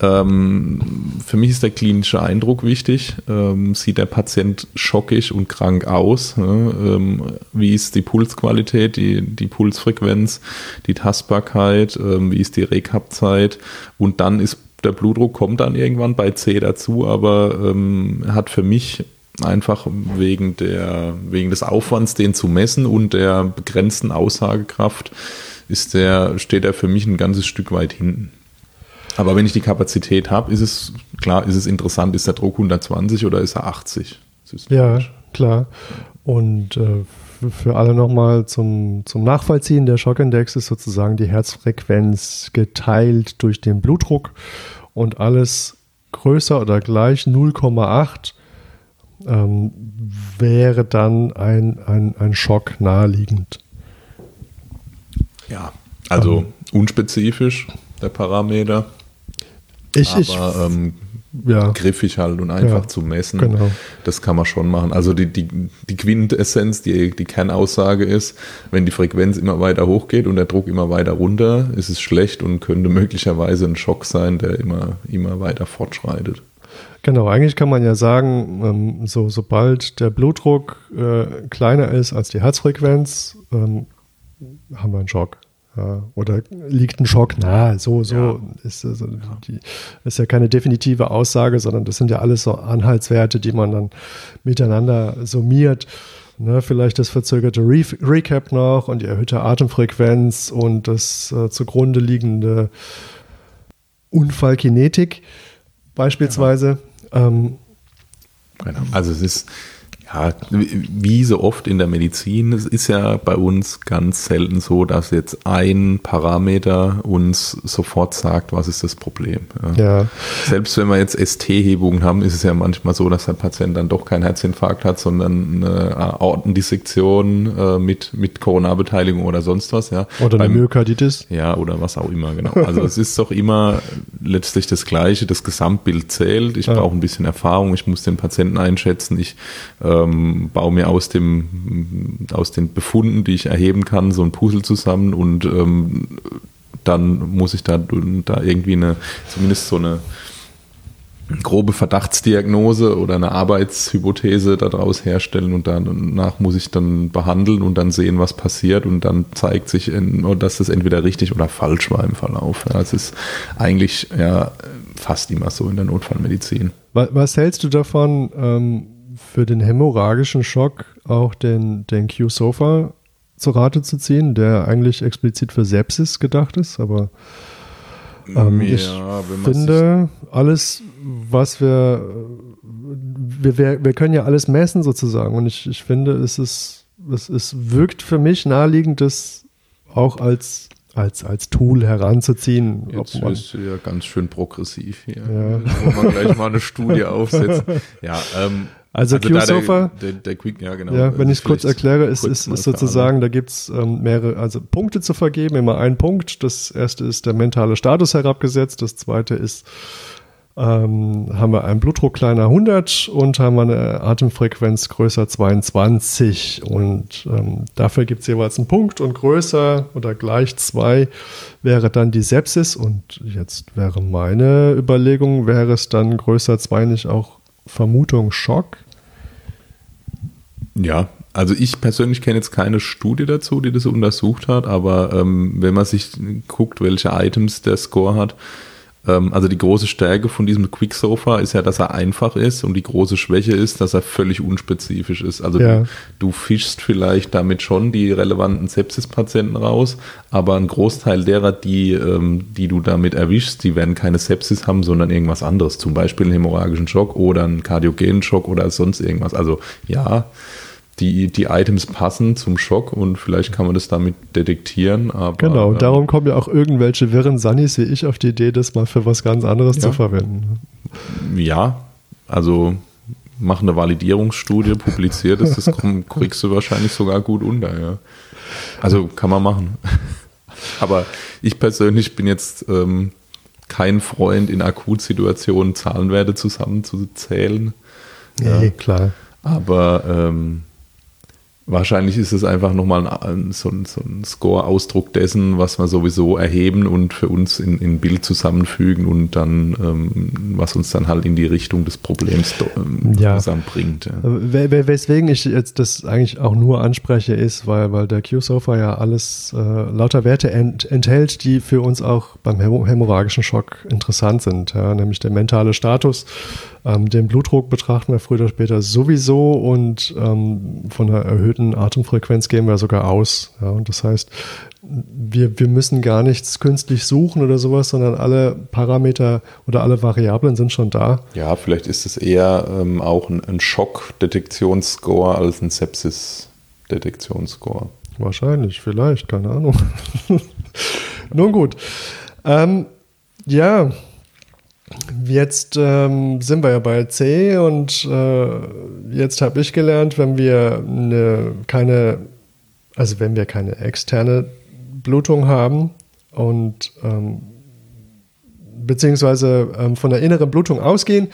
Ähm, für mich ist der klinische Eindruck wichtig. Ähm, sieht der Patient schockig und krank aus? Ne? Ähm, wie ist die Pulsqualität, die, die Pulsfrequenz, die Tastbarkeit, ähm, wie ist die Rekapzeit? Und dann ist der Blutdruck kommt dann irgendwann bei C dazu, aber ähm, hat für mich einfach wegen, der, wegen des Aufwands, den zu messen und der begrenzten Aussagekraft, ist der, steht er für mich ein ganzes Stück weit hinten. Aber wenn ich die Kapazität habe, ist es klar, ist es interessant, ist der Druck 120 oder ist er 80? Ja, klar. Und äh, für alle nochmal zum, zum Nachvollziehen, der Schockindex ist sozusagen die Herzfrequenz geteilt durch den Blutdruck und alles größer oder gleich 0,8 ähm, wäre dann ein, ein, ein Schock naheliegend. Ja, also ähm, unspezifisch der Parameter. Ich, aber, ich, ähm, ja. griffig halt und einfach ja, zu messen. Genau. Das kann man schon machen. Also die, die, die Quintessenz, die, die Kernaussage ist, wenn die Frequenz immer weiter hochgeht und der Druck immer weiter runter, ist es schlecht und könnte möglicherweise ein Schock sein, der immer, immer weiter fortschreitet. Genau, eigentlich kann man ja sagen, ähm, so, sobald der Blutdruck äh, kleiner ist als die Herzfrequenz, ähm, haben wir einen Schock. Ja, oder liegt ein Schock nahe? So, so ja. ist, also die, ist ja keine definitive Aussage, sondern das sind ja alles so Anhaltswerte, die man dann miteinander summiert. Ne, vielleicht das verzögerte Re Recap noch und die erhöhte Atemfrequenz und das äh, zugrunde liegende Unfallkinetik beispielsweise. Ähm, also es ist ja, wie so oft in der Medizin, es ist ja bei uns ganz selten so, dass jetzt ein Parameter uns sofort sagt, was ist das Problem. Ja. Selbst wenn wir jetzt ST-Hebungen haben, ist es ja manchmal so, dass der Patient dann doch keinen Herzinfarkt hat, sondern eine Aortendissektion äh, mit, mit Coronarbeteiligung oder sonst was. Ja. Oder Beim, eine Myokarditis. Ja, oder was auch immer, genau. Also es ist doch immer letztlich das Gleiche, das Gesamtbild zählt. Ich ja. brauche ein bisschen Erfahrung, ich muss den Patienten einschätzen, ich äh, ähm, baue mir aus, dem, aus den Befunden, die ich erheben kann, so ein Puzzle zusammen und ähm, dann muss ich da, da irgendwie eine, zumindest so eine grobe Verdachtsdiagnose oder eine Arbeitshypothese daraus herstellen und danach muss ich dann behandeln und dann sehen, was passiert und dann zeigt sich, dass das entweder richtig oder falsch war im Verlauf. Ja, es ist eigentlich ja fast immer so in der Notfallmedizin. Was hältst du davon, ähm, für den hämorrhagischen Schock auch den, den Q-Sofa zu Rate zu ziehen, der eigentlich explizit für Sepsis gedacht ist, aber ähm, ja, ich finde, alles, was wir, wir, wir, wir können ja alles messen sozusagen und ich, ich finde, es ist, es, es wirkt für mich naheliegend, das auch als als, als Tool heranzuziehen. Jetzt bist du ja ganz schön progressiv hier. Ja. Wo man gleich mal eine Studie aufsetzt. Ja, ähm, also, also Q-Sofa, der, der, der ja, genau. Ja, wenn ich es kurz erkläre, ist, ist, ist sozusagen, da gibt es ähm, mehrere, also Punkte zu vergeben, immer ein Punkt. Das erste ist der mentale Status herabgesetzt, das zweite ist ähm, haben wir einen Blutdruck kleiner 100 und haben eine Atemfrequenz größer 22 und ähm, dafür gibt es jeweils einen Punkt und größer oder gleich 2 wäre dann die Sepsis und jetzt wäre meine Überlegung, wäre es dann größer 2 nicht auch Vermutung Schock? Ja, also ich persönlich kenne jetzt keine Studie dazu, die das untersucht hat, aber ähm, wenn man sich guckt, welche Items der Score hat, also die große Stärke von diesem Quicksofa ist ja, dass er einfach ist und die große Schwäche ist, dass er völlig unspezifisch ist. Also ja. du, du, fischst vielleicht damit schon die relevanten Sepsis-Patienten raus, aber ein Großteil derer, die, ähm, die du damit erwischst, die werden keine Sepsis haben, sondern irgendwas anderes, zum Beispiel einen hämorrhagischen Schock oder einen kardiogenen Schock oder sonst irgendwas. Also ja, die, die Items passen zum Schock und vielleicht kann man das damit detektieren. Aber, genau, ähm, darum kommen ja auch irgendwelche wirren Sunnis wie ich auf die Idee, das mal für was ganz anderes ja. zu verwenden. Ja, also mach eine Validierungsstudie, publiziert es, das kriegst du wahrscheinlich sogar gut unter. Ja. Also kann man machen. Aber ich persönlich bin jetzt ähm, kein Freund in Akutsituationen Zahlenwerte zusammenzuzählen. Nee, ja. klar. Aber ähm, Wahrscheinlich ist es einfach nochmal ein, so ein, so ein Score-Ausdruck dessen, was wir sowieso erheben und für uns in, in Bild zusammenfügen und dann, ähm, was uns dann halt in die Richtung des Problems ähm, ja. zusammenbringt. Ja. Weswegen ich jetzt das eigentlich auch nur anspreche, ist, weil, weil der Q-Sofa ja alles äh, lauter Werte ent, enthält, die für uns auch beim hämorrhagischen Schock interessant sind, ja, nämlich der mentale Status ähm, den Blutdruck betrachten wir früher oder später sowieso und ähm, von einer erhöhten Atemfrequenz gehen wir sogar aus. Ja, und das heißt, wir, wir müssen gar nichts künstlich suchen oder sowas, sondern alle Parameter oder alle Variablen sind schon da. Ja, vielleicht ist es eher ähm, auch ein, ein Schockdetektionsscore als ein Sepsis-Detektionsscore. Wahrscheinlich, vielleicht, keine Ahnung. Nun gut. Ähm, ja, Jetzt ähm, sind wir ja bei C und äh, jetzt habe ich gelernt, wenn wir eine, keine, also wenn wir keine externe Blutung haben und ähm, beziehungsweise ähm, von der inneren Blutung ausgehen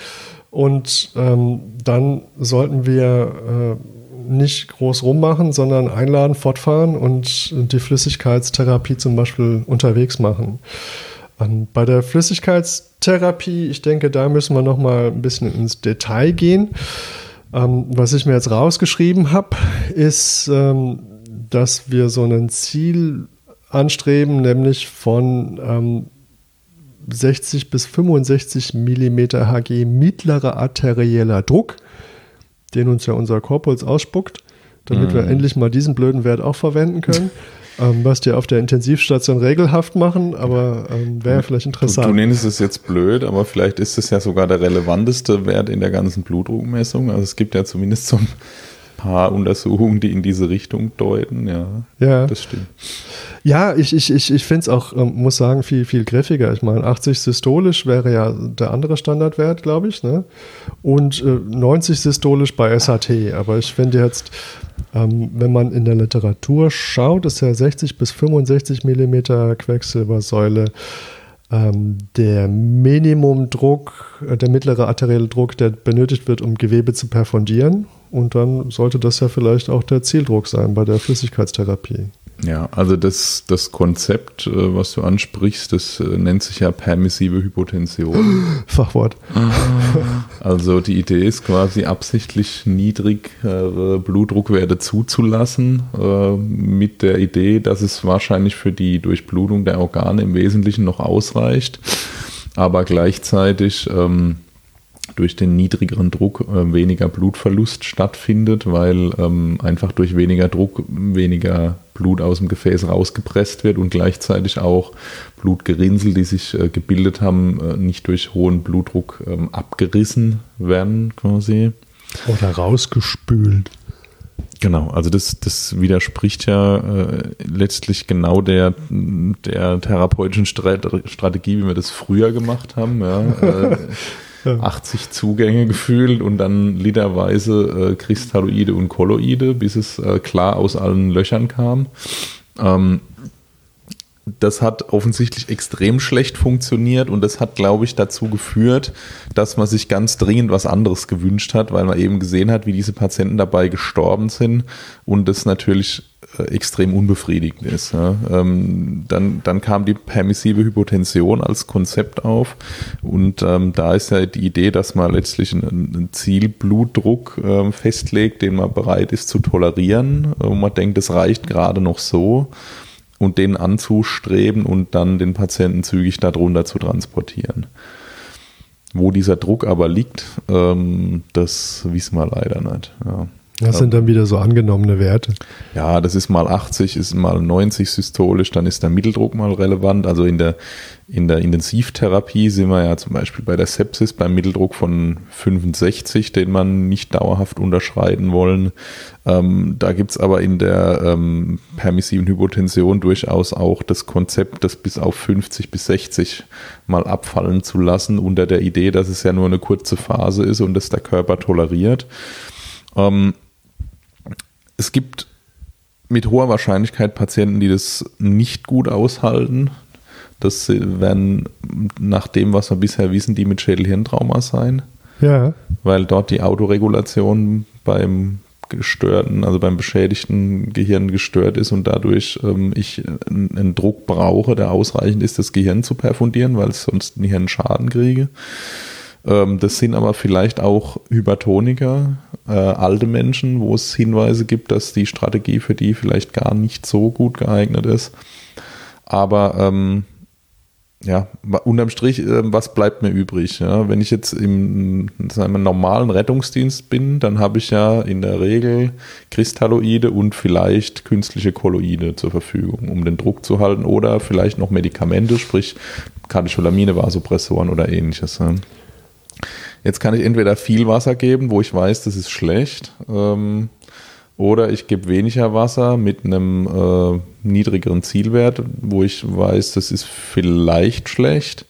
und ähm, dann sollten wir äh, nicht groß rummachen, sondern einladen, fortfahren und die Flüssigkeitstherapie zum Beispiel unterwegs machen. Und bei der Flüssigkeitstherapie, ich denke, da müssen wir noch mal ein bisschen ins Detail gehen. Ähm, was ich mir jetzt rausgeschrieben habe, ist, ähm, dass wir so ein Ziel anstreben, nämlich von ähm, 60 bis 65 mm Hg mittlerer arterieller Druck, den uns ja unser Korpuls ausspuckt, damit mhm. wir endlich mal diesen blöden Wert auch verwenden können. ähm, was die auf der Intensivstation regelhaft machen, aber ähm, wäre vielleicht interessant. Du, du nennst es jetzt blöd, aber vielleicht ist es ja sogar der relevanteste Wert in der ganzen Blutdruckmessung. Also es gibt ja zumindest so ein paar Untersuchungen, die in diese Richtung deuten. Ja, ja. das stimmt. Ja, ich, ich, ich, ich finde es auch, ähm, muss sagen, viel, viel griffiger. Ich meine, 80 systolisch wäre ja der andere Standardwert, glaube ich. Ne? Und äh, 90 systolisch bei SHT. Aber ich finde jetzt, ähm, wenn man in der Literatur schaut, ist ja 60 bis 65 Millimeter Quecksilbersäule ähm, der Minimumdruck, äh, der mittlere arterielle Druck, der benötigt wird, um Gewebe zu perfundieren. Und dann sollte das ja vielleicht auch der Zieldruck sein bei der Flüssigkeitstherapie. Ja, also das, das Konzept, äh, was du ansprichst, das äh, nennt sich ja permissive Hypotension. Fachwort. Also die Idee ist quasi absichtlich niedrigere Blutdruckwerte zuzulassen, äh, mit der Idee, dass es wahrscheinlich für die Durchblutung der Organe im Wesentlichen noch ausreicht, aber gleichzeitig ähm, durch den niedrigeren Druck äh, weniger Blutverlust stattfindet, weil ähm, einfach durch weniger Druck weniger Blut aus dem Gefäß rausgepresst wird und gleichzeitig auch Blutgerinnsel, die sich äh, gebildet haben, äh, nicht durch hohen Blutdruck ähm, abgerissen werden quasi. Oder rausgespült. Genau, also das, das widerspricht ja äh, letztlich genau der, der therapeutischen Strategie, wie wir das früher gemacht haben. Ja. Äh, 80 Zugänge gefühlt und dann literweise äh, Kristalloide und Kolloide, bis es äh, klar aus allen Löchern kam. Ähm, das hat offensichtlich extrem schlecht funktioniert und das hat, glaube ich, dazu geführt, dass man sich ganz dringend was anderes gewünscht hat, weil man eben gesehen hat, wie diese Patienten dabei gestorben sind und das natürlich äh, extrem unbefriedigend ist. Ähm, dann, dann kam die permissive Hypotension als Konzept auf und ähm, da ist ja die Idee, dass man letztlich einen, Zielblutdruck ähm, festlegt, den man bereit ist zu tolerieren und man denkt, es reicht gerade noch so und den anzustreben und dann den Patienten zügig darunter zu transportieren. Wo dieser Druck aber liegt, ähm, das wissen wir leider nicht. Ja. Das sind dann wieder so angenommene Werte. Ja, das ist mal 80, ist mal 90 systolisch, dann ist der Mitteldruck mal relevant. Also in der, in der Intensivtherapie sind wir ja zum Beispiel bei der Sepsis beim Mitteldruck von 65, den man nicht dauerhaft unterschreiten wollen. Ähm, da gibt's aber in der ähm, permissiven Hypotension durchaus auch das Konzept, das bis auf 50 bis 60 mal abfallen zu lassen, unter der Idee, dass es ja nur eine kurze Phase ist und dass der Körper toleriert. Ähm, es gibt mit hoher Wahrscheinlichkeit Patienten, die das nicht gut aushalten. Das werden nach dem, was wir bisher wissen, die mit Schädelhirntrauma sein. Ja. Weil dort die Autoregulation beim gestörten, also beim beschädigten Gehirn gestört ist und dadurch ähm, ich einen Druck brauche, der ausreichend ist, das Gehirn zu perfundieren, weil ich sonst einen Hirnschaden kriege. Ähm, das sind aber vielleicht auch Hypertoniker, äh, alte Menschen, wo es Hinweise gibt, dass die Strategie für die vielleicht gar nicht so gut geeignet ist. Aber ähm, ja, unterm Strich, äh, was bleibt mir übrig? Ja? Wenn ich jetzt im sagen normalen Rettungsdienst bin, dann habe ich ja in der Regel Kristalloide und vielleicht künstliche Kolloide zur Verfügung, um den Druck zu halten oder vielleicht noch Medikamente, sprich Katecholamine, Vasopressoren oder ähnliches. Ja? Jetzt kann ich entweder viel Wasser geben, wo ich weiß, das ist schlecht, ähm, oder ich gebe weniger Wasser mit einem äh, niedrigeren Zielwert, wo ich weiß, das ist vielleicht schlecht.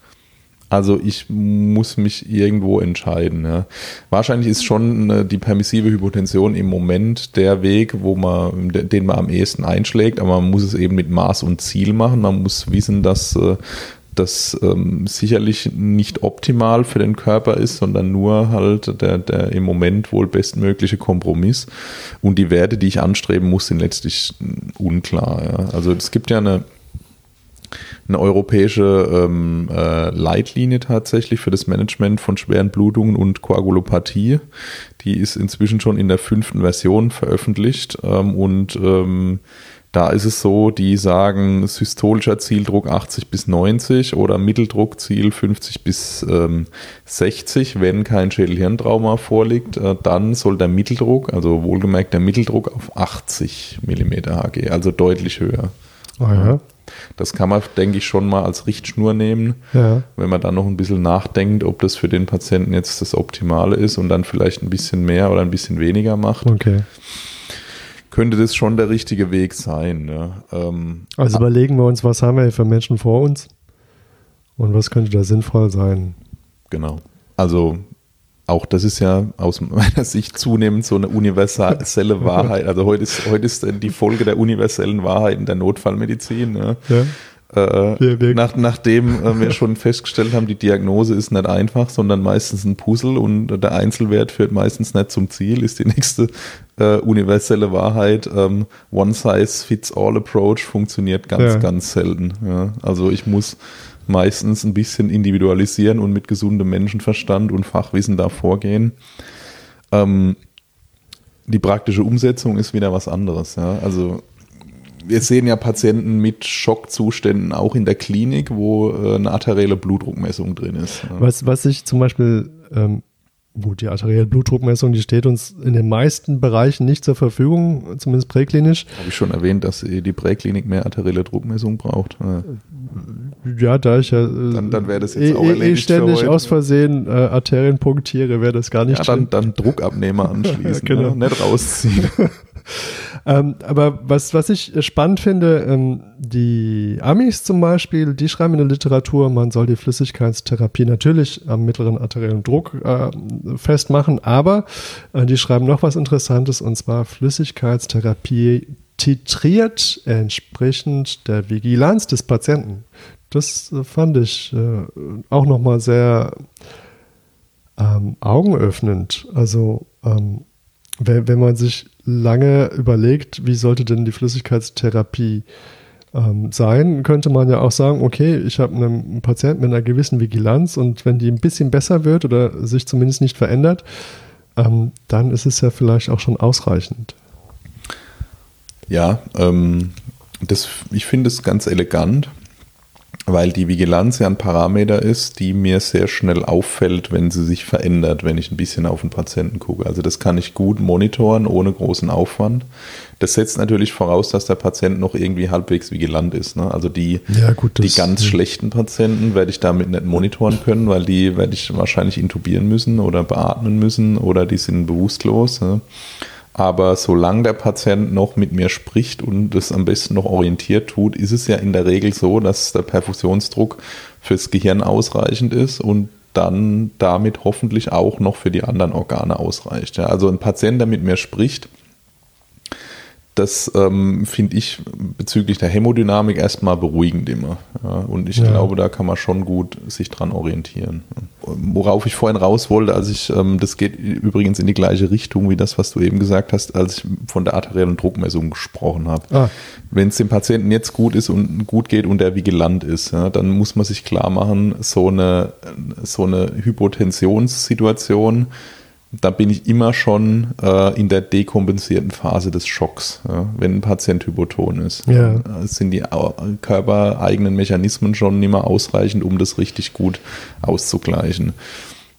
Also ich muss mich irgendwo entscheiden. Ja. Wahrscheinlich ist schon äh, die permissive Hypotension im Moment der Weg, wo man, den man am ehesten einschlägt, aber man muss es eben mit Maß und Ziel machen. Man muss wissen, dass äh, das ähm, sicherlich nicht optimal für den Körper ist, sondern nur halt der, der im Moment wohl bestmögliche Kompromiss. Und die Werte, die ich anstreben muss, sind letztlich unklar. Ja. Also es gibt ja eine, eine europäische ähm, äh, Leitlinie tatsächlich für das Management von schweren Blutungen und Koagulopathie. Die ist inzwischen schon in der fünften Version veröffentlicht ähm, und ähm, da ist es so, die sagen systolischer Zieldruck 80 bis 90 oder Mitteldruckziel 50 bis ähm, 60. Wenn kein Schädelhirntrauma vorliegt, äh, dann soll der Mitteldruck, also wohlgemerkt der Mitteldruck auf 80 mm Hg, also deutlich höher. Oh ja. Das kann man, denke ich, schon mal als Richtschnur nehmen, ja. wenn man dann noch ein bisschen nachdenkt, ob das für den Patienten jetzt das Optimale ist und dann vielleicht ein bisschen mehr oder ein bisschen weniger macht. Okay könnte das schon der richtige Weg sein. Ja. Ähm, also überlegen wir uns, was haben wir für Menschen vor uns und was könnte da sinnvoll sein. Genau. Also auch das ist ja aus meiner Sicht zunehmend so eine universelle Wahrheit. Also heute ist, heute ist die Folge der universellen Wahrheit in der Notfallmedizin. Ja. ja. Äh, nach, nachdem äh, wir schon festgestellt haben, die Diagnose ist nicht einfach, sondern meistens ein Puzzle und der Einzelwert führt meistens nicht zum Ziel, ist die nächste äh, universelle Wahrheit. Ähm, One Size Fits All Approach funktioniert ganz, ja. ganz selten. Ja. Also ich muss meistens ein bisschen individualisieren und mit gesundem Menschenverstand und Fachwissen da vorgehen. Ähm, die praktische Umsetzung ist wieder was anderes. Ja. Also wir sehen ja Patienten mit Schockzuständen auch in der Klinik, wo äh, eine arterielle Blutdruckmessung drin ist. Was, was ich zum Beispiel, ähm, gut, die arterielle Blutdruckmessung, die steht uns in den meisten Bereichen nicht zur Verfügung, zumindest präklinisch. Habe ich schon erwähnt, dass die Präklinik mehr arterielle Druckmessung braucht. Ja, ja da ich ja äh, dann, dann wäre das jetzt eh, auch eh, eh ständig aus Versehen äh, Arterien punktiere, wäre das gar nicht. Ja, dann, dann Druckabnehmer anschließen, genau. ne? nicht rausziehen. Ähm, aber was, was ich spannend finde, ähm, die Amis zum Beispiel, die schreiben in der Literatur, man soll die Flüssigkeitstherapie natürlich am mittleren arteriellen Druck äh, festmachen, aber äh, die schreiben noch was Interessantes und zwar Flüssigkeitstherapie titriert entsprechend der Vigilanz des Patienten. Das äh, fand ich äh, auch nochmal sehr ähm, augenöffnend. Also ähm, wenn, wenn, man sich lange überlegt, wie sollte denn die Flüssigkeitstherapie ähm, sein, könnte man ja auch sagen, okay, ich habe einen Patienten mit einer gewissen Vigilanz und wenn die ein bisschen besser wird oder sich zumindest nicht verändert, ähm, dann ist es ja vielleicht auch schon ausreichend. Ja, ähm, das, ich finde es ganz elegant weil die Vigilanz ja ein Parameter ist, die mir sehr schnell auffällt, wenn sie sich verändert, wenn ich ein bisschen auf den Patienten gucke. Also das kann ich gut monitoren ohne großen Aufwand. Das setzt natürlich voraus, dass der Patient noch irgendwie halbwegs vigilant ist. Ne? Also die, ja, gut, die ganz ja. schlechten Patienten werde ich damit nicht monitoren können, weil die werde ich wahrscheinlich intubieren müssen oder beatmen müssen oder die sind bewusstlos. Ne? Aber solange der Patient noch mit mir spricht und das am besten noch orientiert tut, ist es ja in der Regel so, dass der Perfusionsdruck fürs Gehirn ausreichend ist und dann damit hoffentlich auch noch für die anderen Organe ausreicht. Also ein Patient, der mit mir spricht, das ähm, finde ich bezüglich der Hämodynamik erstmal beruhigend immer. Ja, und ich ja. glaube, da kann man schon gut sich dran orientieren. Worauf ich vorhin raus wollte, als ich, ähm, das geht übrigens in die gleiche Richtung wie das, was du eben gesagt hast, als ich von der arteriellen Druckmessung gesprochen habe. Ah. Wenn es dem Patienten jetzt gut ist und gut geht und er vigilant ist, ja, dann muss man sich klar machen, so eine, so eine Hypotensionssituation, da bin ich immer schon äh, in der dekompensierten Phase des Schocks, ja, wenn ein Patient hypoton ist. Ja. Äh, sind die körpereigenen Mechanismen schon nicht mehr ausreichend, um das richtig gut auszugleichen.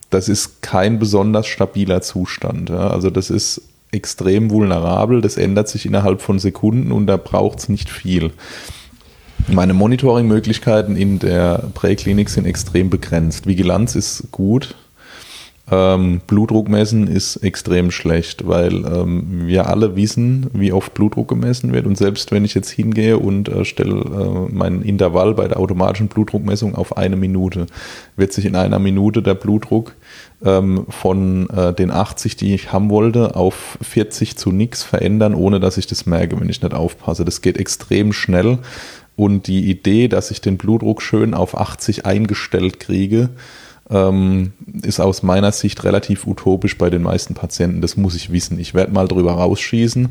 Das ist kein besonders stabiler Zustand. Ja. Also das ist extrem vulnerabel, das ändert sich innerhalb von Sekunden und da braucht es nicht viel. Meine Monitoring-Möglichkeiten in der Präklinik sind extrem begrenzt. Vigilanz ist gut, ähm, Blutdruck messen ist extrem schlecht, weil ähm, wir alle wissen, wie oft Blutdruck gemessen wird. Und selbst wenn ich jetzt hingehe und äh, stelle äh, mein Intervall bei der automatischen Blutdruckmessung auf eine Minute, wird sich in einer Minute der Blutdruck ähm, von äh, den 80, die ich haben wollte, auf 40 zu nichts verändern, ohne dass ich das merke, wenn ich nicht aufpasse. Das geht extrem schnell. Und die Idee, dass ich den Blutdruck schön auf 80 eingestellt kriege, ähm, ist aus meiner Sicht relativ utopisch bei den meisten Patienten. Das muss ich wissen. Ich werde mal drüber rausschießen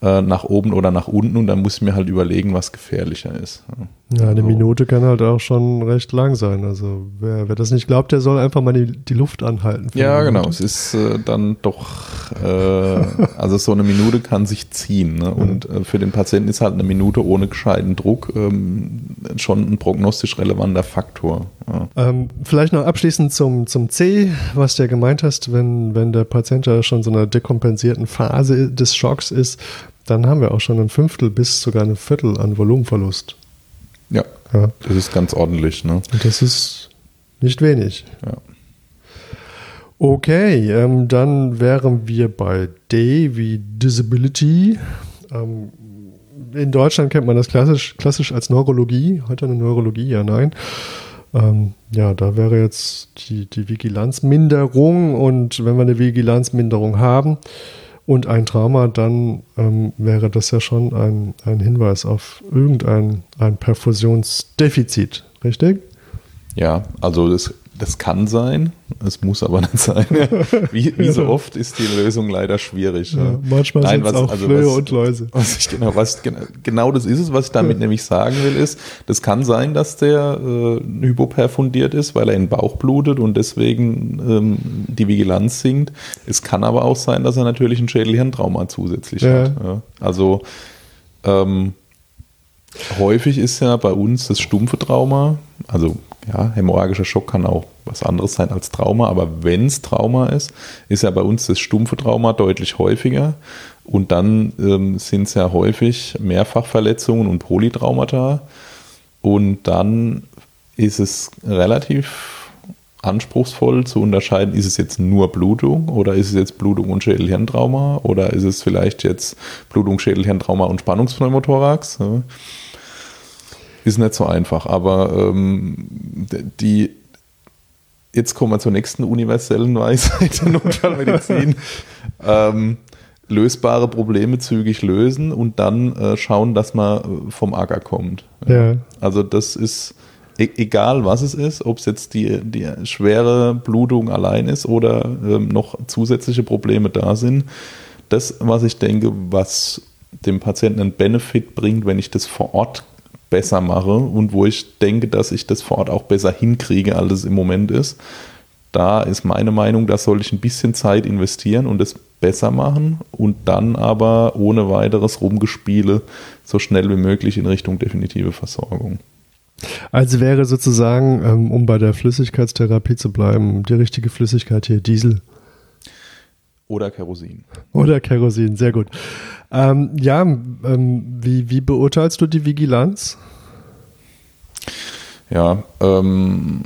äh, nach oben oder nach unten und dann muss ich mir halt überlegen, was gefährlicher ist. Ja, eine so. Minute kann halt auch schon recht lang sein. Also wer, wer das nicht glaubt, der soll einfach mal die, die Luft anhalten. Ja, genau. Es ist äh, dann doch, äh, also so eine Minute kann sich ziehen. Ne? Und äh, für den Patienten ist halt eine Minute ohne gescheiten Druck ähm, schon ein prognostisch relevanter Faktor. Ja. Ähm, vielleicht noch abschließend zum, zum C, was du ja gemeint hast, wenn, wenn der Patient ja schon so einer dekompensierten Phase des Schocks ist, dann haben wir auch schon ein Fünftel bis sogar ein Viertel an Volumenverlust. Ja, ja. das ist ganz ordentlich. Ne? Und das ist nicht wenig. Ja. Okay, ähm, dann wären wir bei D wie Disability. Ähm, in Deutschland kennt man das klassisch, klassisch als Neurologie. Heute eine Neurologie, ja, nein. Ähm, ja, da wäre jetzt die, die Vigilanzminderung und wenn wir eine Vigilanzminderung haben, und ein Trauma, dann ähm, wäre das ja schon ein, ein Hinweis auf irgendein ein Perfusionsdefizit, richtig? Ja, also das das kann sein, es muss aber nicht sein. Wie, wie so oft ist die Lösung leider schwierig. Ja, manchmal sind es auch also Flöhe was, und Läuse. Was ich genau, was, genau das ist es, was ich damit ja. nämlich sagen will, ist, das kann sein, dass der äh, hypoperfundiert ist, weil er in den Bauch blutet und deswegen ähm, die Vigilanz sinkt. Es kann aber auch sein, dass er natürlich ein Schädelhirntrauma zusätzlich hat. Also ähm, häufig ist ja bei uns das stumpfe Trauma, also ja, hämorrhagischer Schock kann auch was anderes sein als Trauma, aber wenn es Trauma ist, ist ja bei uns das stumpfe Trauma deutlich häufiger. Und dann ähm, sind es ja häufig Mehrfachverletzungen und Polytraumata. Und dann ist es relativ anspruchsvoll zu unterscheiden, ist es jetzt nur Blutung oder ist es jetzt Blutung und Schädelhirntrauma oder ist es vielleicht jetzt Blutung, Schädelhirntrauma und Spannungspneumothorax. Ja ist nicht so einfach. Aber ähm, die, jetzt kommen wir zur nächsten universellen Weisheit der Notfallmedizin. ähm, lösbare Probleme zügig lösen und dann äh, schauen, dass man äh, vom Acker kommt. Ja. Also das ist e egal, was es ist, ob es jetzt die, die schwere Blutung allein ist oder ähm, noch zusätzliche Probleme da sind. Das, was ich denke, was dem Patienten einen Benefit bringt, wenn ich das vor Ort besser mache und wo ich denke, dass ich das vor Ort auch besser hinkriege, als es im Moment ist, da ist meine Meinung, da soll ich ein bisschen Zeit investieren und es besser machen und dann aber ohne weiteres Rumgespiele so schnell wie möglich in Richtung definitive Versorgung. Also wäre sozusagen, ähm, um bei der Flüssigkeitstherapie zu bleiben, die richtige Flüssigkeit hier Diesel. Oder Kerosin. Oder Kerosin, sehr gut. Ähm, ja, ähm, wie, wie beurteilst du die Vigilanz? Ja, ähm,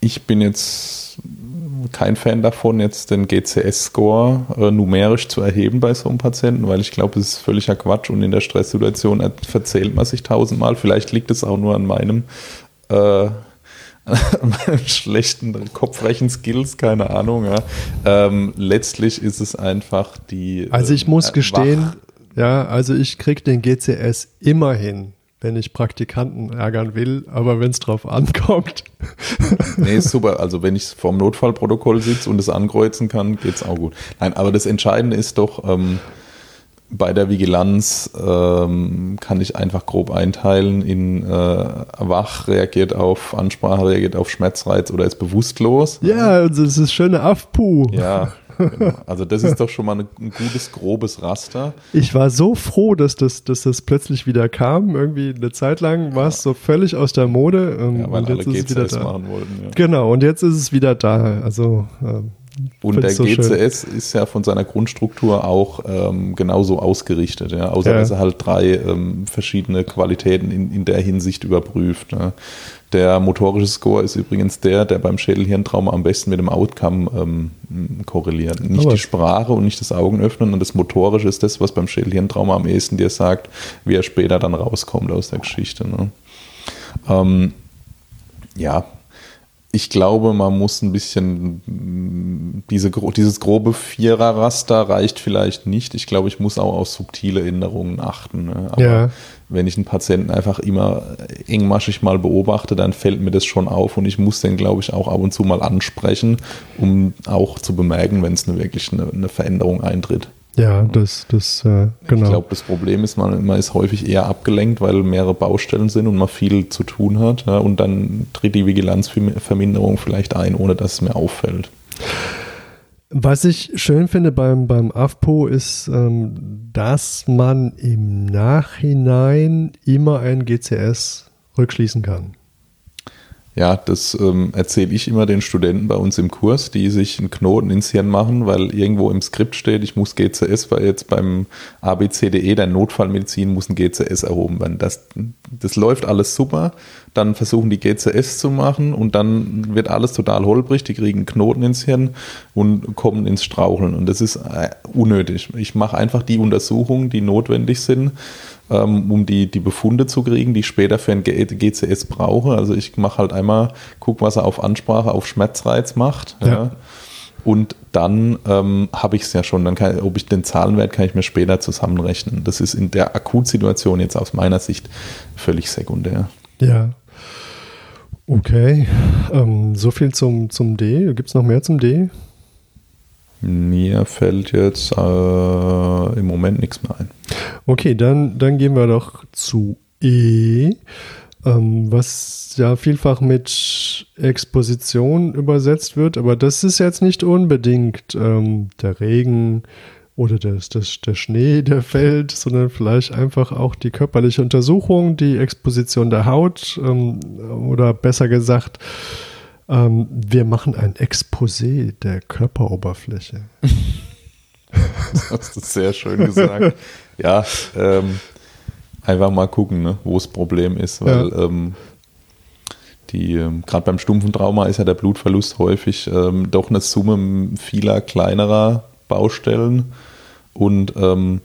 ich bin jetzt kein Fan davon, jetzt den GCS-Score äh, numerisch zu erheben bei so einem Patienten, weil ich glaube, das ist völliger Quatsch und in der Stresssituation verzählt man sich tausendmal. Vielleicht liegt es auch nur an meinem, äh, meinen schlechten Kopfrechen-Skills, keine Ahnung. Ja. Ähm, letztlich ist es einfach die. Also ich muss äh, gestehen, ja, also ich krieg den GCS immer hin, wenn ich Praktikanten ärgern will, aber wenn es drauf ankommt. Nee, ist super. Also wenn ich vorm Notfallprotokoll sitze und es ankreuzen kann, geht's auch gut. Nein, aber das Entscheidende ist doch, ähm, bei der Vigilanz ähm, kann ich einfach grob einteilen in äh, wach, reagiert auf Ansprache, reagiert auf Schmerzreiz oder ist bewusstlos. ja, also das ist schöne Afpu. Ja, genau. Also das ist doch schon mal ein, gutes, grobes Raster. Ich war so froh, dass das, dass das plötzlich wieder kam. Irgendwie eine Zeit lang war es so völlig aus der Mode. ähm, Ja, weil und alle jetzt ist es wieder da. machen wollten. Ja. Genau, und jetzt ist es wieder da. Also ähm, Und der so schön. GCS ist ja von seiner Grundstruktur auch ähm, genauso ausgerichtet, ja? außer Ja. dass er halt drei ähm, verschiedene Qualitäten in, in der Hinsicht überprüft. Ja? Der motorische Score ist übrigens der, der beim Schädelhirntrauma am besten mit dem Outcome ähm, korreliert. Nicht Aber- die Sprache und nicht das Augenöffnen und das motorische ist das, was beim Schädelhirntrauma am ehesten dir sagt, wie er später dann rauskommt aus der Geschichte. Ne? Ähm, ja, ich glaube, man muss ein bisschen, mh, diese, dieses grobe Viererraster reicht vielleicht nicht. Ich glaube, ich muss auch auf subtile Änderungen achten. Ne? Aber Ja. wenn ich einen Patienten einfach immer engmaschig mal beobachte, dann fällt mir das schon auf und ich muss den, glaube ich, auch ab und zu mal ansprechen, um auch zu bemerken, wenn es eine, wirklich eine, eine Veränderung eintritt. Ja, das, das, äh, genau. Ich glaube, das Problem ist, man, man ist häufig eher abgelenkt, weil mehrere Baustellen sind und man viel zu tun hat. Ja, und dann tritt die Vigilanzverminderung vielleicht ein, ohne dass es mir auffällt. Was ich schön finde beim, beim AFPO ist, ähm, dass man im Nachhinein immer ein GCS rückschließen kann. Ja, das ähm, erzähle ich immer den Studenten bei uns im Kurs, die sich einen Knoten ins Hirn machen, weil irgendwo im Skript steht, ich muss GCS, weil jetzt beim ABCDE, der Notfallmedizin, muss ein GCS erhoben werden. Das, das läuft alles super, dann versuchen die GCS zu machen und dann wird alles total holprig, die kriegen einen Knoten ins Hirn und kommen ins Straucheln. Und das ist äh, unnötig. Ich mache einfach die Untersuchungen, die notwendig sind, ähm, um die, die Befunde zu kriegen, die ich später für ein GCS brauche. Also ich mache halt einmal, guck, was er auf Ansprache, auf Schmerzreiz macht. Ja. Ja. Und dann ähm, habe ich es ja schon. Dann kann, ob ich den Zahlenwert kann ich mir später zusammenrechnen. Das ist in der Akutsituation jetzt aus meiner Sicht völlig sekundär. Ja. Okay. Ähm, so viel zum, zum D. Gibt es noch mehr zum D? Mir fällt jetzt äh, im Moment nichts mehr ein. Okay, dann, dann gehen wir doch zu E, ähm, was ja vielfach mit Exposition übersetzt wird, aber das ist jetzt nicht unbedingt ähm, der Regen oder das, das, der Schnee, der fällt, sondern vielleicht einfach auch die körperliche Untersuchung, die Exposition der Haut ähm, oder besser gesagt, ähm, wir machen ein Exposé der Körperoberfläche. Das hast du sehr schön gesagt. ja, ähm, einfach mal gucken, ne, wo das Problem ist, weil ähm, die, ähm, gerade beim stumpfen Trauma ist ja der Blutverlust häufig ähm, doch eine Summe vieler kleinerer Baustellen und ähm,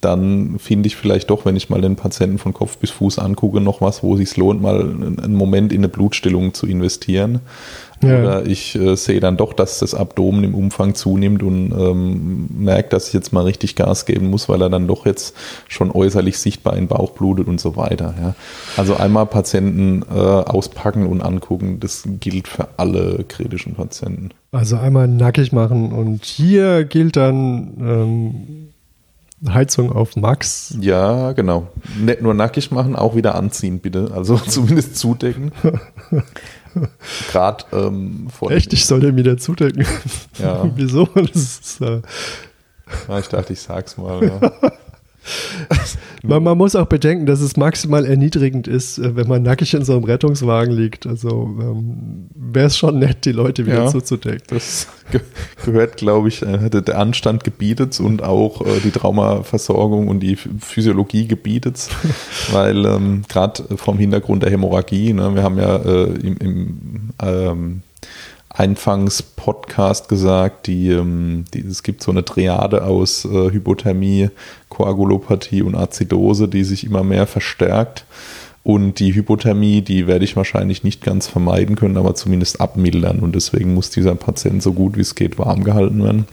dann finde ich vielleicht doch, wenn ich mal den Patienten von Kopf bis Fuß angucke, noch was, wo es sich lohnt, mal einen Moment in eine Blutstillung zu investieren. Ja. Oder ich äh, sehe dann doch, dass das Abdomen im Umfang zunimmt und ähm, merke, dass ich jetzt mal richtig Gas geben muss, weil er dann doch jetzt schon äußerlich sichtbar in Bauch blutet und so weiter. Ja. Also einmal Patienten äh, auspacken und angucken, das gilt für alle kritischen Patienten. Also einmal nackig machen und hier gilt dann ähm, Heizung auf Max. Ja, genau. Nicht nur nackig machen, auch wieder anziehen, bitte. Also zumindest zudecken. Gerade ähm, vor. Echt, ich soll den wieder zudecken. Ja. Wieso? Das ist, äh ja, ich dachte, ich sag's mal. Ja. Man, man, muss auch bedenken, dass es maximal erniedrigend ist, äh, wenn man nackig in so einem Rettungswagen liegt. Also ähm, wäre es schon nett, die Leute wieder ja, zuzudecken. Das ge gehört, glaube ich, äh, der Anstand gebietet und auch äh, die Traumaversorgung und die Physiologie gebietet, weil ähm, gerade vom Hintergrund der Hämorrhagie, ne, wir haben ja äh, im, im ähm, Einfangs-Podcast gesagt, die, ähm, die, es gibt so eine Triade aus äh, Hypothermie, Koagulopathie und Azidose, die sich immer mehr verstärkt. Und die Hypothermie, die werde ich wahrscheinlich nicht ganz vermeiden können, aber zumindest abmildern. Und deswegen muss dieser Patient so gut wie es geht warm gehalten werden.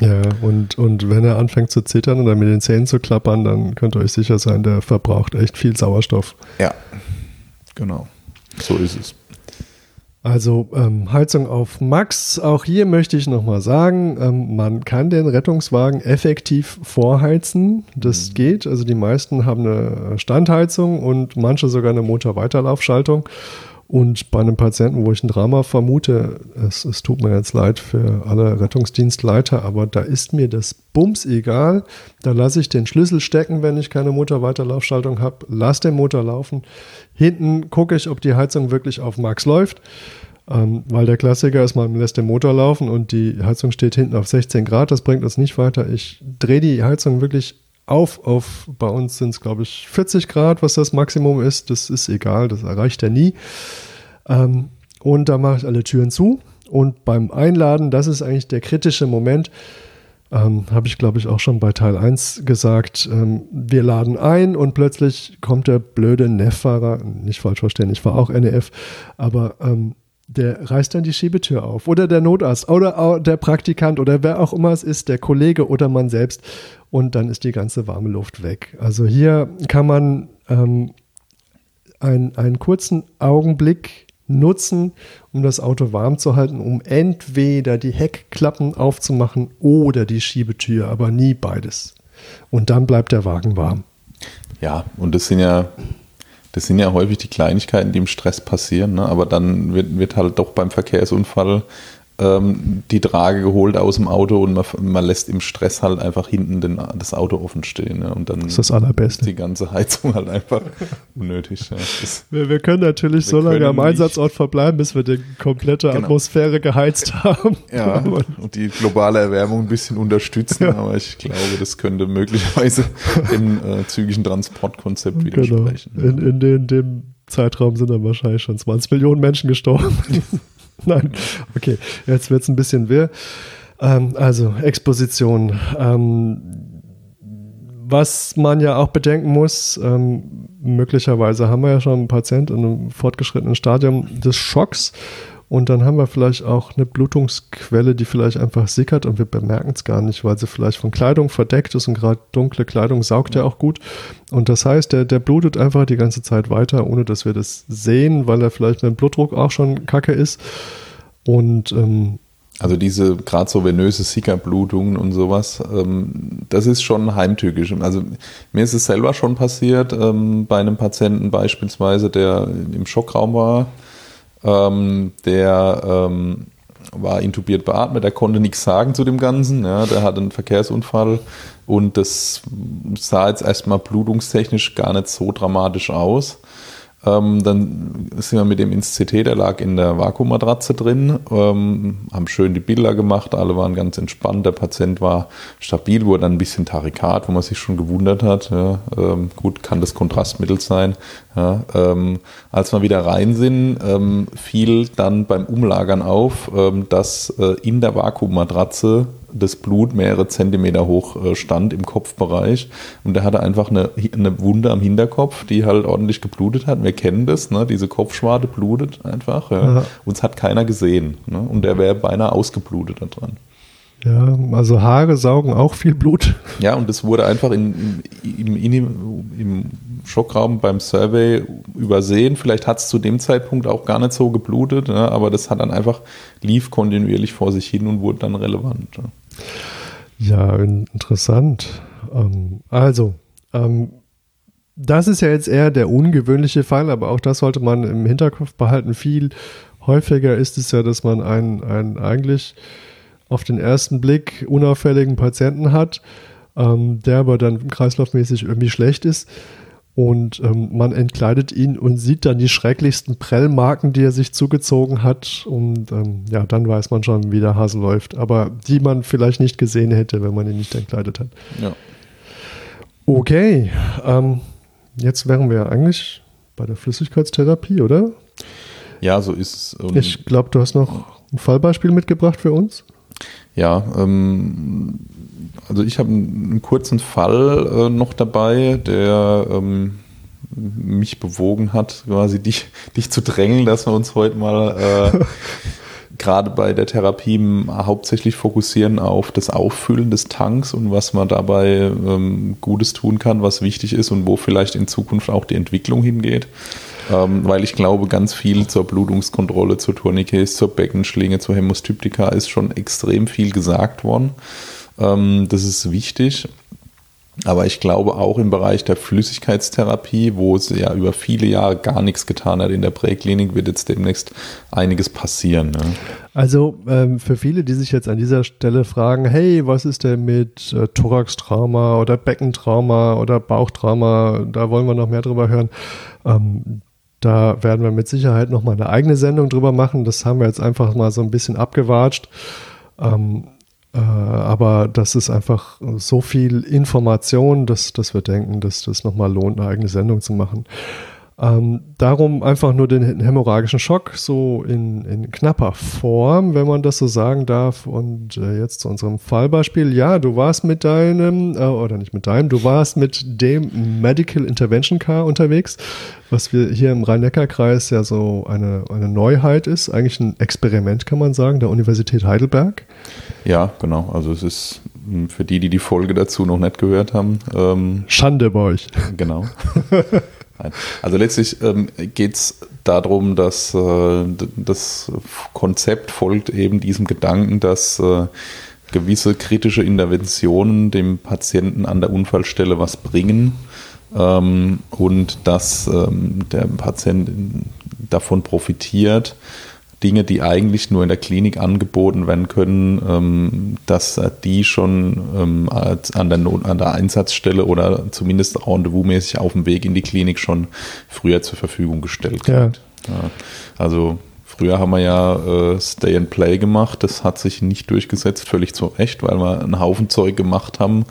Ja, und, und wenn er anfängt zu zittern oder mit den Zähnen zu klappern, dann könnt ihr euch sicher sein, der verbraucht echt viel Sauerstoff. Ja, genau. So ist es. Also ähm, Heizung auf Max. Auch hier möchte ich nochmal sagen, ähm, man kann den Rettungswagen effektiv vorheizen. Das mhm. geht. Also die meisten haben eine Standheizung und manche sogar eine Motorweiterlaufschaltung. Und bei einem Patienten, wo ich ein Drama vermute, es, es, tut mir jetzt leid für alle Rettungsdienstleiter, aber da ist mir das Bums egal. Da lasse ich den Schlüssel stecken, wenn ich keine Motorweiterlaufschaltung habe. Lass den Motor laufen. Hinten gucke ich, ob die Heizung wirklich auf Max läuft. Ähm, weil der Klassiker ist, man lässt den Motor laufen und die Heizung steht hinten auf 16 Grad. Das bringt uns nicht weiter. Ich drehe die Heizung wirklich auf, auf, bei uns sind es, glaube ich, 40 Grad, was das Maximum ist. Das ist egal, das erreicht er nie. Ähm, und da mache ich alle Türen zu. Und beim Einladen, das ist eigentlich der kritische Moment, ähm, habe ich, glaube ich, auch schon bei Teil 1 gesagt. Ähm, wir laden ein und plötzlich kommt der blöde NEF-Fahrer, nicht falsch verstehen, ich war auch NEF, aber ähm, der reißt dann die Schiebetür auf. Oder der Notarzt oder der Praktikant oder wer auch immer es ist, der Kollege oder man selbst. Und dann ist die ganze warme Luft weg. Also hier kann man ähm, ein, einen kurzen Augenblick nutzen, um das Auto warm zu halten, um entweder die Heckklappen aufzumachen oder die Schiebetür, aber nie beides. Und dann bleibt der Wagen warm. Ja, und das sind ja das sind ja häufig die Kleinigkeiten, die im Stress passieren, ne? aber dann wird, wird halt doch beim Verkehrsunfall ähm, die Trage geholt aus dem Auto und man, man lässt im Stress halt einfach hinten den, das Auto offen stehen. Ja? Und dann das ist das Allerbeste. die ganze Heizung halt einfach unnötig. Ja? Wir, wir, können natürlich wir so lange am Einsatzort verbleiben, bis wir die komplette genau. Atmosphäre geheizt haben. Ja, und die globale Erwärmung ein bisschen unterstützen, ja. aber ich glaube, das könnte möglicherweise dem äh, zügigen Transportkonzept genau. widersprechen. Genau. In, in, in dem Zeitraum sind dann wahrscheinlich schon 20 Millionen Menschen gestorben. Nein, okay, jetzt wird es ein bisschen wirr. Ähm, also Exposition. Ähm, was man ja auch bedenken muss, ähm, möglicherweise haben wir ja schon einen Patienten in einem fortgeschrittenen Stadium des Schocks und dann haben wir vielleicht auch eine Blutungsquelle, die vielleicht einfach sickert und wir bemerken es gar nicht, weil sie vielleicht von Kleidung verdeckt ist und gerade dunkle Kleidung saugt ja auch gut. Und das heißt, der, der blutet einfach die ganze Zeit weiter, ohne dass wir das sehen, weil er vielleicht mit dem Blutdruck auch schon kacke ist. Und ähm, also diese gerade so venöse Sickerblutungen und sowas, ähm, das ist schon heimtückisch. Also mir ist es selber schon passiert, ähm, bei einem Patienten beispielsweise, der im Schockraum war, ähm, der ähm, war intubiert beatmet, der konnte nichts sagen zu dem Ganzen. Ja, der hatte einen Verkehrsunfall und das sah jetzt erstmal blutungstechnisch gar nicht so dramatisch aus. Ähm, dann sind wir mit dem ins CT, der lag in der Vakuummatratze drin, ähm, haben schön die Bilder gemacht, alle waren ganz entspannt, der Patient war stabil, wurde dann ein bisschen Tarikat, wo man sich schon gewundert hat. Ja, ähm, gut, kann das Kontrastmittel sein. Ja, ähm, als wir wieder rein sind, ähm, fiel dann beim Umlagern auf, ähm, dass äh, in der Vakuummatratze das Blut mehrere Zentimeter hoch äh, stand im Kopfbereich und der hatte einfach eine, eine Wunde am Hinterkopf, die halt ordentlich geblutet hat. Wir kennen das, ne? diese Kopfschwarte blutet einfach. Ja. Uns hat keiner gesehen ne? und der wäre beinahe ausgeblutet da dran. Ja, also Haare saugen auch viel Blut. Ja, und das wurde einfach in, im, im, im Schockraum beim Survey übersehen. Vielleicht hat es zu dem Zeitpunkt auch gar nicht so geblutet, ne? aber das hat dann einfach, lief kontinuierlich vor sich hin und wurde dann relevant. Ne? Ja, interessant. Ähm, also, ähm, das ist ja jetzt eher der ungewöhnliche Fall, aber auch das sollte man im Hinterkopf behalten. Viel häufiger ist es ja, dass man einen, einen eigentlich auf den ersten Blick unauffälligen Patienten hat, ähm, der aber dann kreislaufmäßig irgendwie schlecht ist. Und ähm, man entkleidet ihn und sieht dann die schrecklichsten Prellmarken, die er sich zugezogen hat. Und ähm, ja, dann weiß man schon, wie der Hase läuft. Aber die man vielleicht nicht gesehen hätte, wenn man ihn nicht entkleidet hat. Ja. Okay, ähm, jetzt wären wir eigentlich bei der Flüssigkeitstherapie, oder? Ja, so ist es. Ich glaube, du hast noch ein Fallbeispiel mitgebracht für uns. Ja, ähm, also ich habe einen, kurzen Fall äh, noch dabei, der ähm, mich bewogen hat, quasi dich, dich zu drängen, dass wir uns heute mal äh, gerade bei der Therapie hauptsächlich fokussieren auf das Auffüllen des Tanks und was man dabei ähm, Gutes tun kann, was wichtig ist und wo vielleicht in Zukunft auch die Entwicklung hingeht ähm, weil ich glaube, ganz viel zur Blutungskontrolle, zur Tourniquets, zur Beckenschlinge, zur Hämostyptika ist schon extrem viel gesagt worden. Ähm, das ist wichtig. Aber ich glaube auch im Bereich der Flüssigkeitstherapie, wo es ja über viele Jahre gar nichts getan hat in der Präklinik, wird jetzt demnächst einiges passieren. Ne? Also ähm, für viele, die sich jetzt an dieser Stelle fragen, hey, was ist denn mit äh, Thoraxtrauma oder Beckentrauma oder Bauchtrauma, da wollen wir noch mehr drüber hören. Ähm, da werden wir mit Sicherheit noch mal eine eigene Sendung drüber machen. Das haben wir jetzt einfach mal so ein bisschen abgewatscht. Ähm, äh, aber das ist einfach so viel Information, dass, dass wir denken, dass das nochmal lohnt, eine eigene Sendung zu machen. Ähm, darum einfach nur den hämorrhagischen Schock so in, in knapper Form, wenn man das so sagen darf. Und äh, jetzt zu unserem Fallbeispiel. Ja, du warst mit deinem, äh, oder nicht mit deinem, du warst mit dem Medical Intervention Car unterwegs, was wir hier im Rhein-Neckar-Kreis ja so eine, eine Neuheit ist. Eigentlich ein Experiment, kann man sagen, der Universität Heidelberg. Ja, genau. Also es ist hm, für die, die die Folge dazu noch nicht gehört haben. Ähm, Schande bei euch. Genau. Nein. Also letztlich ähm, geht es darum, dass äh, das Konzept folgt eben diesem Gedanken, dass äh, gewisse kritische Interventionen dem Patienten an der Unfallstelle was bringen ähm, und dass ähm, der Patient davon profitiert, Dinge, die eigentlich nur in der Klinik angeboten werden können, ähm, dass die schon ähm, an, der Not, an der Einsatzstelle oder zumindest rendezvousmäßig auf dem Weg in die Klinik schon früher zur Verfügung gestellt ja. wird. Ja. Also Früher haben wir ja äh, Stay and Play gemacht, das hat sich nicht durchgesetzt, völlig zu Recht, weil wir einen Haufen Zeug gemacht haben,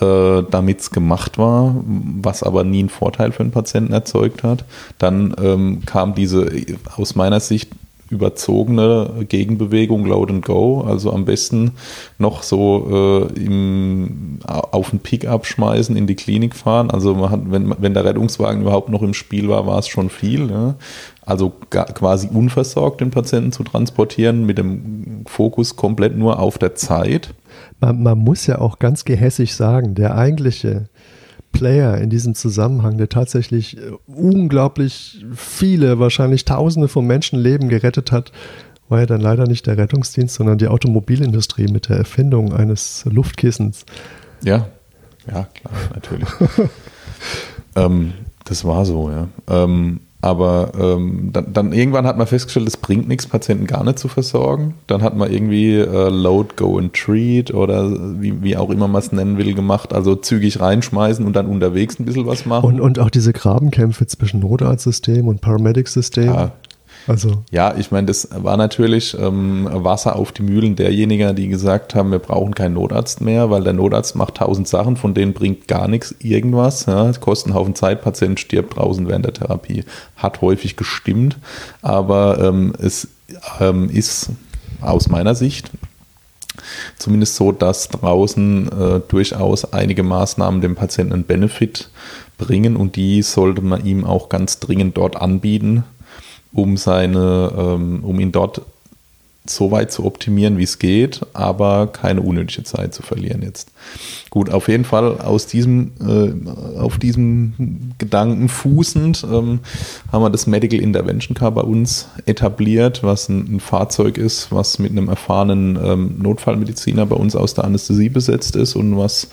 äh, damit es gemacht war, was aber nie einen Vorteil für den Patienten erzeugt hat. Dann ähm, kam diese aus meiner Sicht überzogene Gegenbewegung Load and Go, also am besten noch so äh, im, auf den Pickup schmeißen, in die Klinik fahren. Also man hat, wenn, wenn der Rettungswagen überhaupt noch im Spiel war, war es schon viel. Ja? Also quasi unversorgt den Patienten zu transportieren, mit dem Fokus komplett nur auf der Zeit. Man, man muss ja auch ganz gehässig sagen, der eigentliche Player in diesem Zusammenhang, der tatsächlich äh, unglaublich viele, wahrscheinlich Tausende von Menschenleben gerettet hat, war ja dann leider nicht der Rettungsdienst, sondern die Automobilindustrie mit der Erfindung eines Luftkissens. Ja, ja, klar, natürlich. ähm, das war so, ja. Ähm, aber ähm, dann, dann, irgendwann hat man festgestellt, es bringt nichts, Patienten gar nicht zu versorgen. Dann hat man irgendwie äh, Load, Go and Treat oder wie, wie auch immer man es nennen will, gemacht. Also zügig reinschmeißen und dann unterwegs ein bisschen was machen. Und, und auch diese Grabenkämpfe zwischen Notarztsystem und Paramedic-System. Ja, also. Ja, ich meine, das war natürlich ähm, Wasser auf die Mühlen derjenigen, die gesagt haben, wir brauchen keinen Notarzt mehr, weil der Notarzt macht tausend Sachen, von denen bringt gar nichts irgendwas. Ja, kostet einen Haufen Zeit, Patient stirbt draußen während der Therapie. Hat häufig gestimmt, aber ähm, es ähm, ist aus meiner Sicht zumindest so, dass draußen äh, durchaus einige Maßnahmen dem Patienten einen Benefit bringen und die sollte man ihm auch ganz dringend dort anbieten, um seine, ähm, um ihn dort so weit zu optimieren, wie es geht, aber keine unnötige Zeit zu verlieren jetzt. Gut, auf jeden Fall aus diesem, äh, auf diesem Gedanken fußend ähm, haben wir das Medical Intervention Car bei uns etabliert, was ein, ein Fahrzeug ist, was mit einem erfahrenen ähm, Notfallmediziner bei uns aus der Anästhesie besetzt ist und was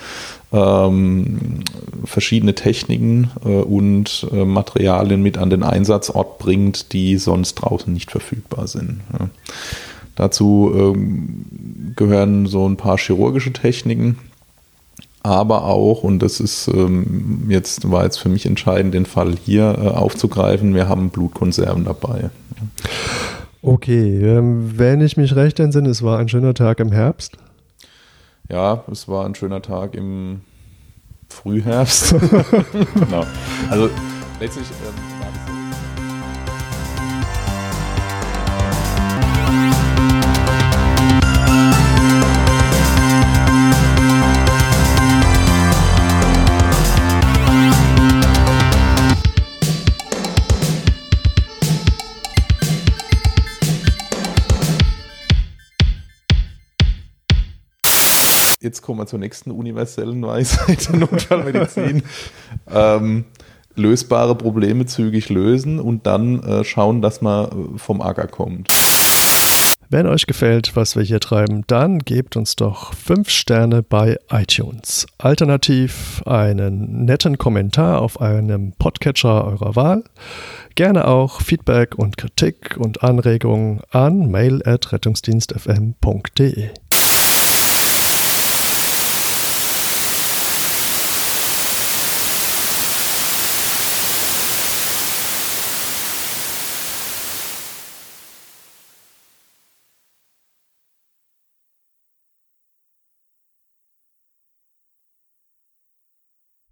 ähm, verschiedene Techniken äh, und äh, Materialien mit an den Einsatzort bringt, die sonst draußen nicht verfügbar sind. Ja. Dazu ähm, gehören so ein paar chirurgische Techniken, aber auch, und das ist ähm, jetzt, war jetzt für mich entscheidend, den Fall hier äh, aufzugreifen, wir haben Blutkonserven dabei. Okay, ähm, wenn ich mich recht entsinne, es war ein schöner Tag im Herbst. Ja, es war ein schöner Tag im Frühherbst. genau. Also letztlich. Ähm, jetzt kommen wir zur nächsten universellen Weisheit der Notfallmedizin. ähm, lösbare Probleme zügig lösen und dann äh, schauen, dass man äh, vom Acker kommt. Wenn euch gefällt, was wir hier treiben, dann gebt uns doch 5 Sterne bei iTunes. Alternativ einen netten Kommentar auf einem Podcatcher eurer Wahl. Gerne auch Feedback und Kritik und Anregungen an mail at rettungsdienstfm.de.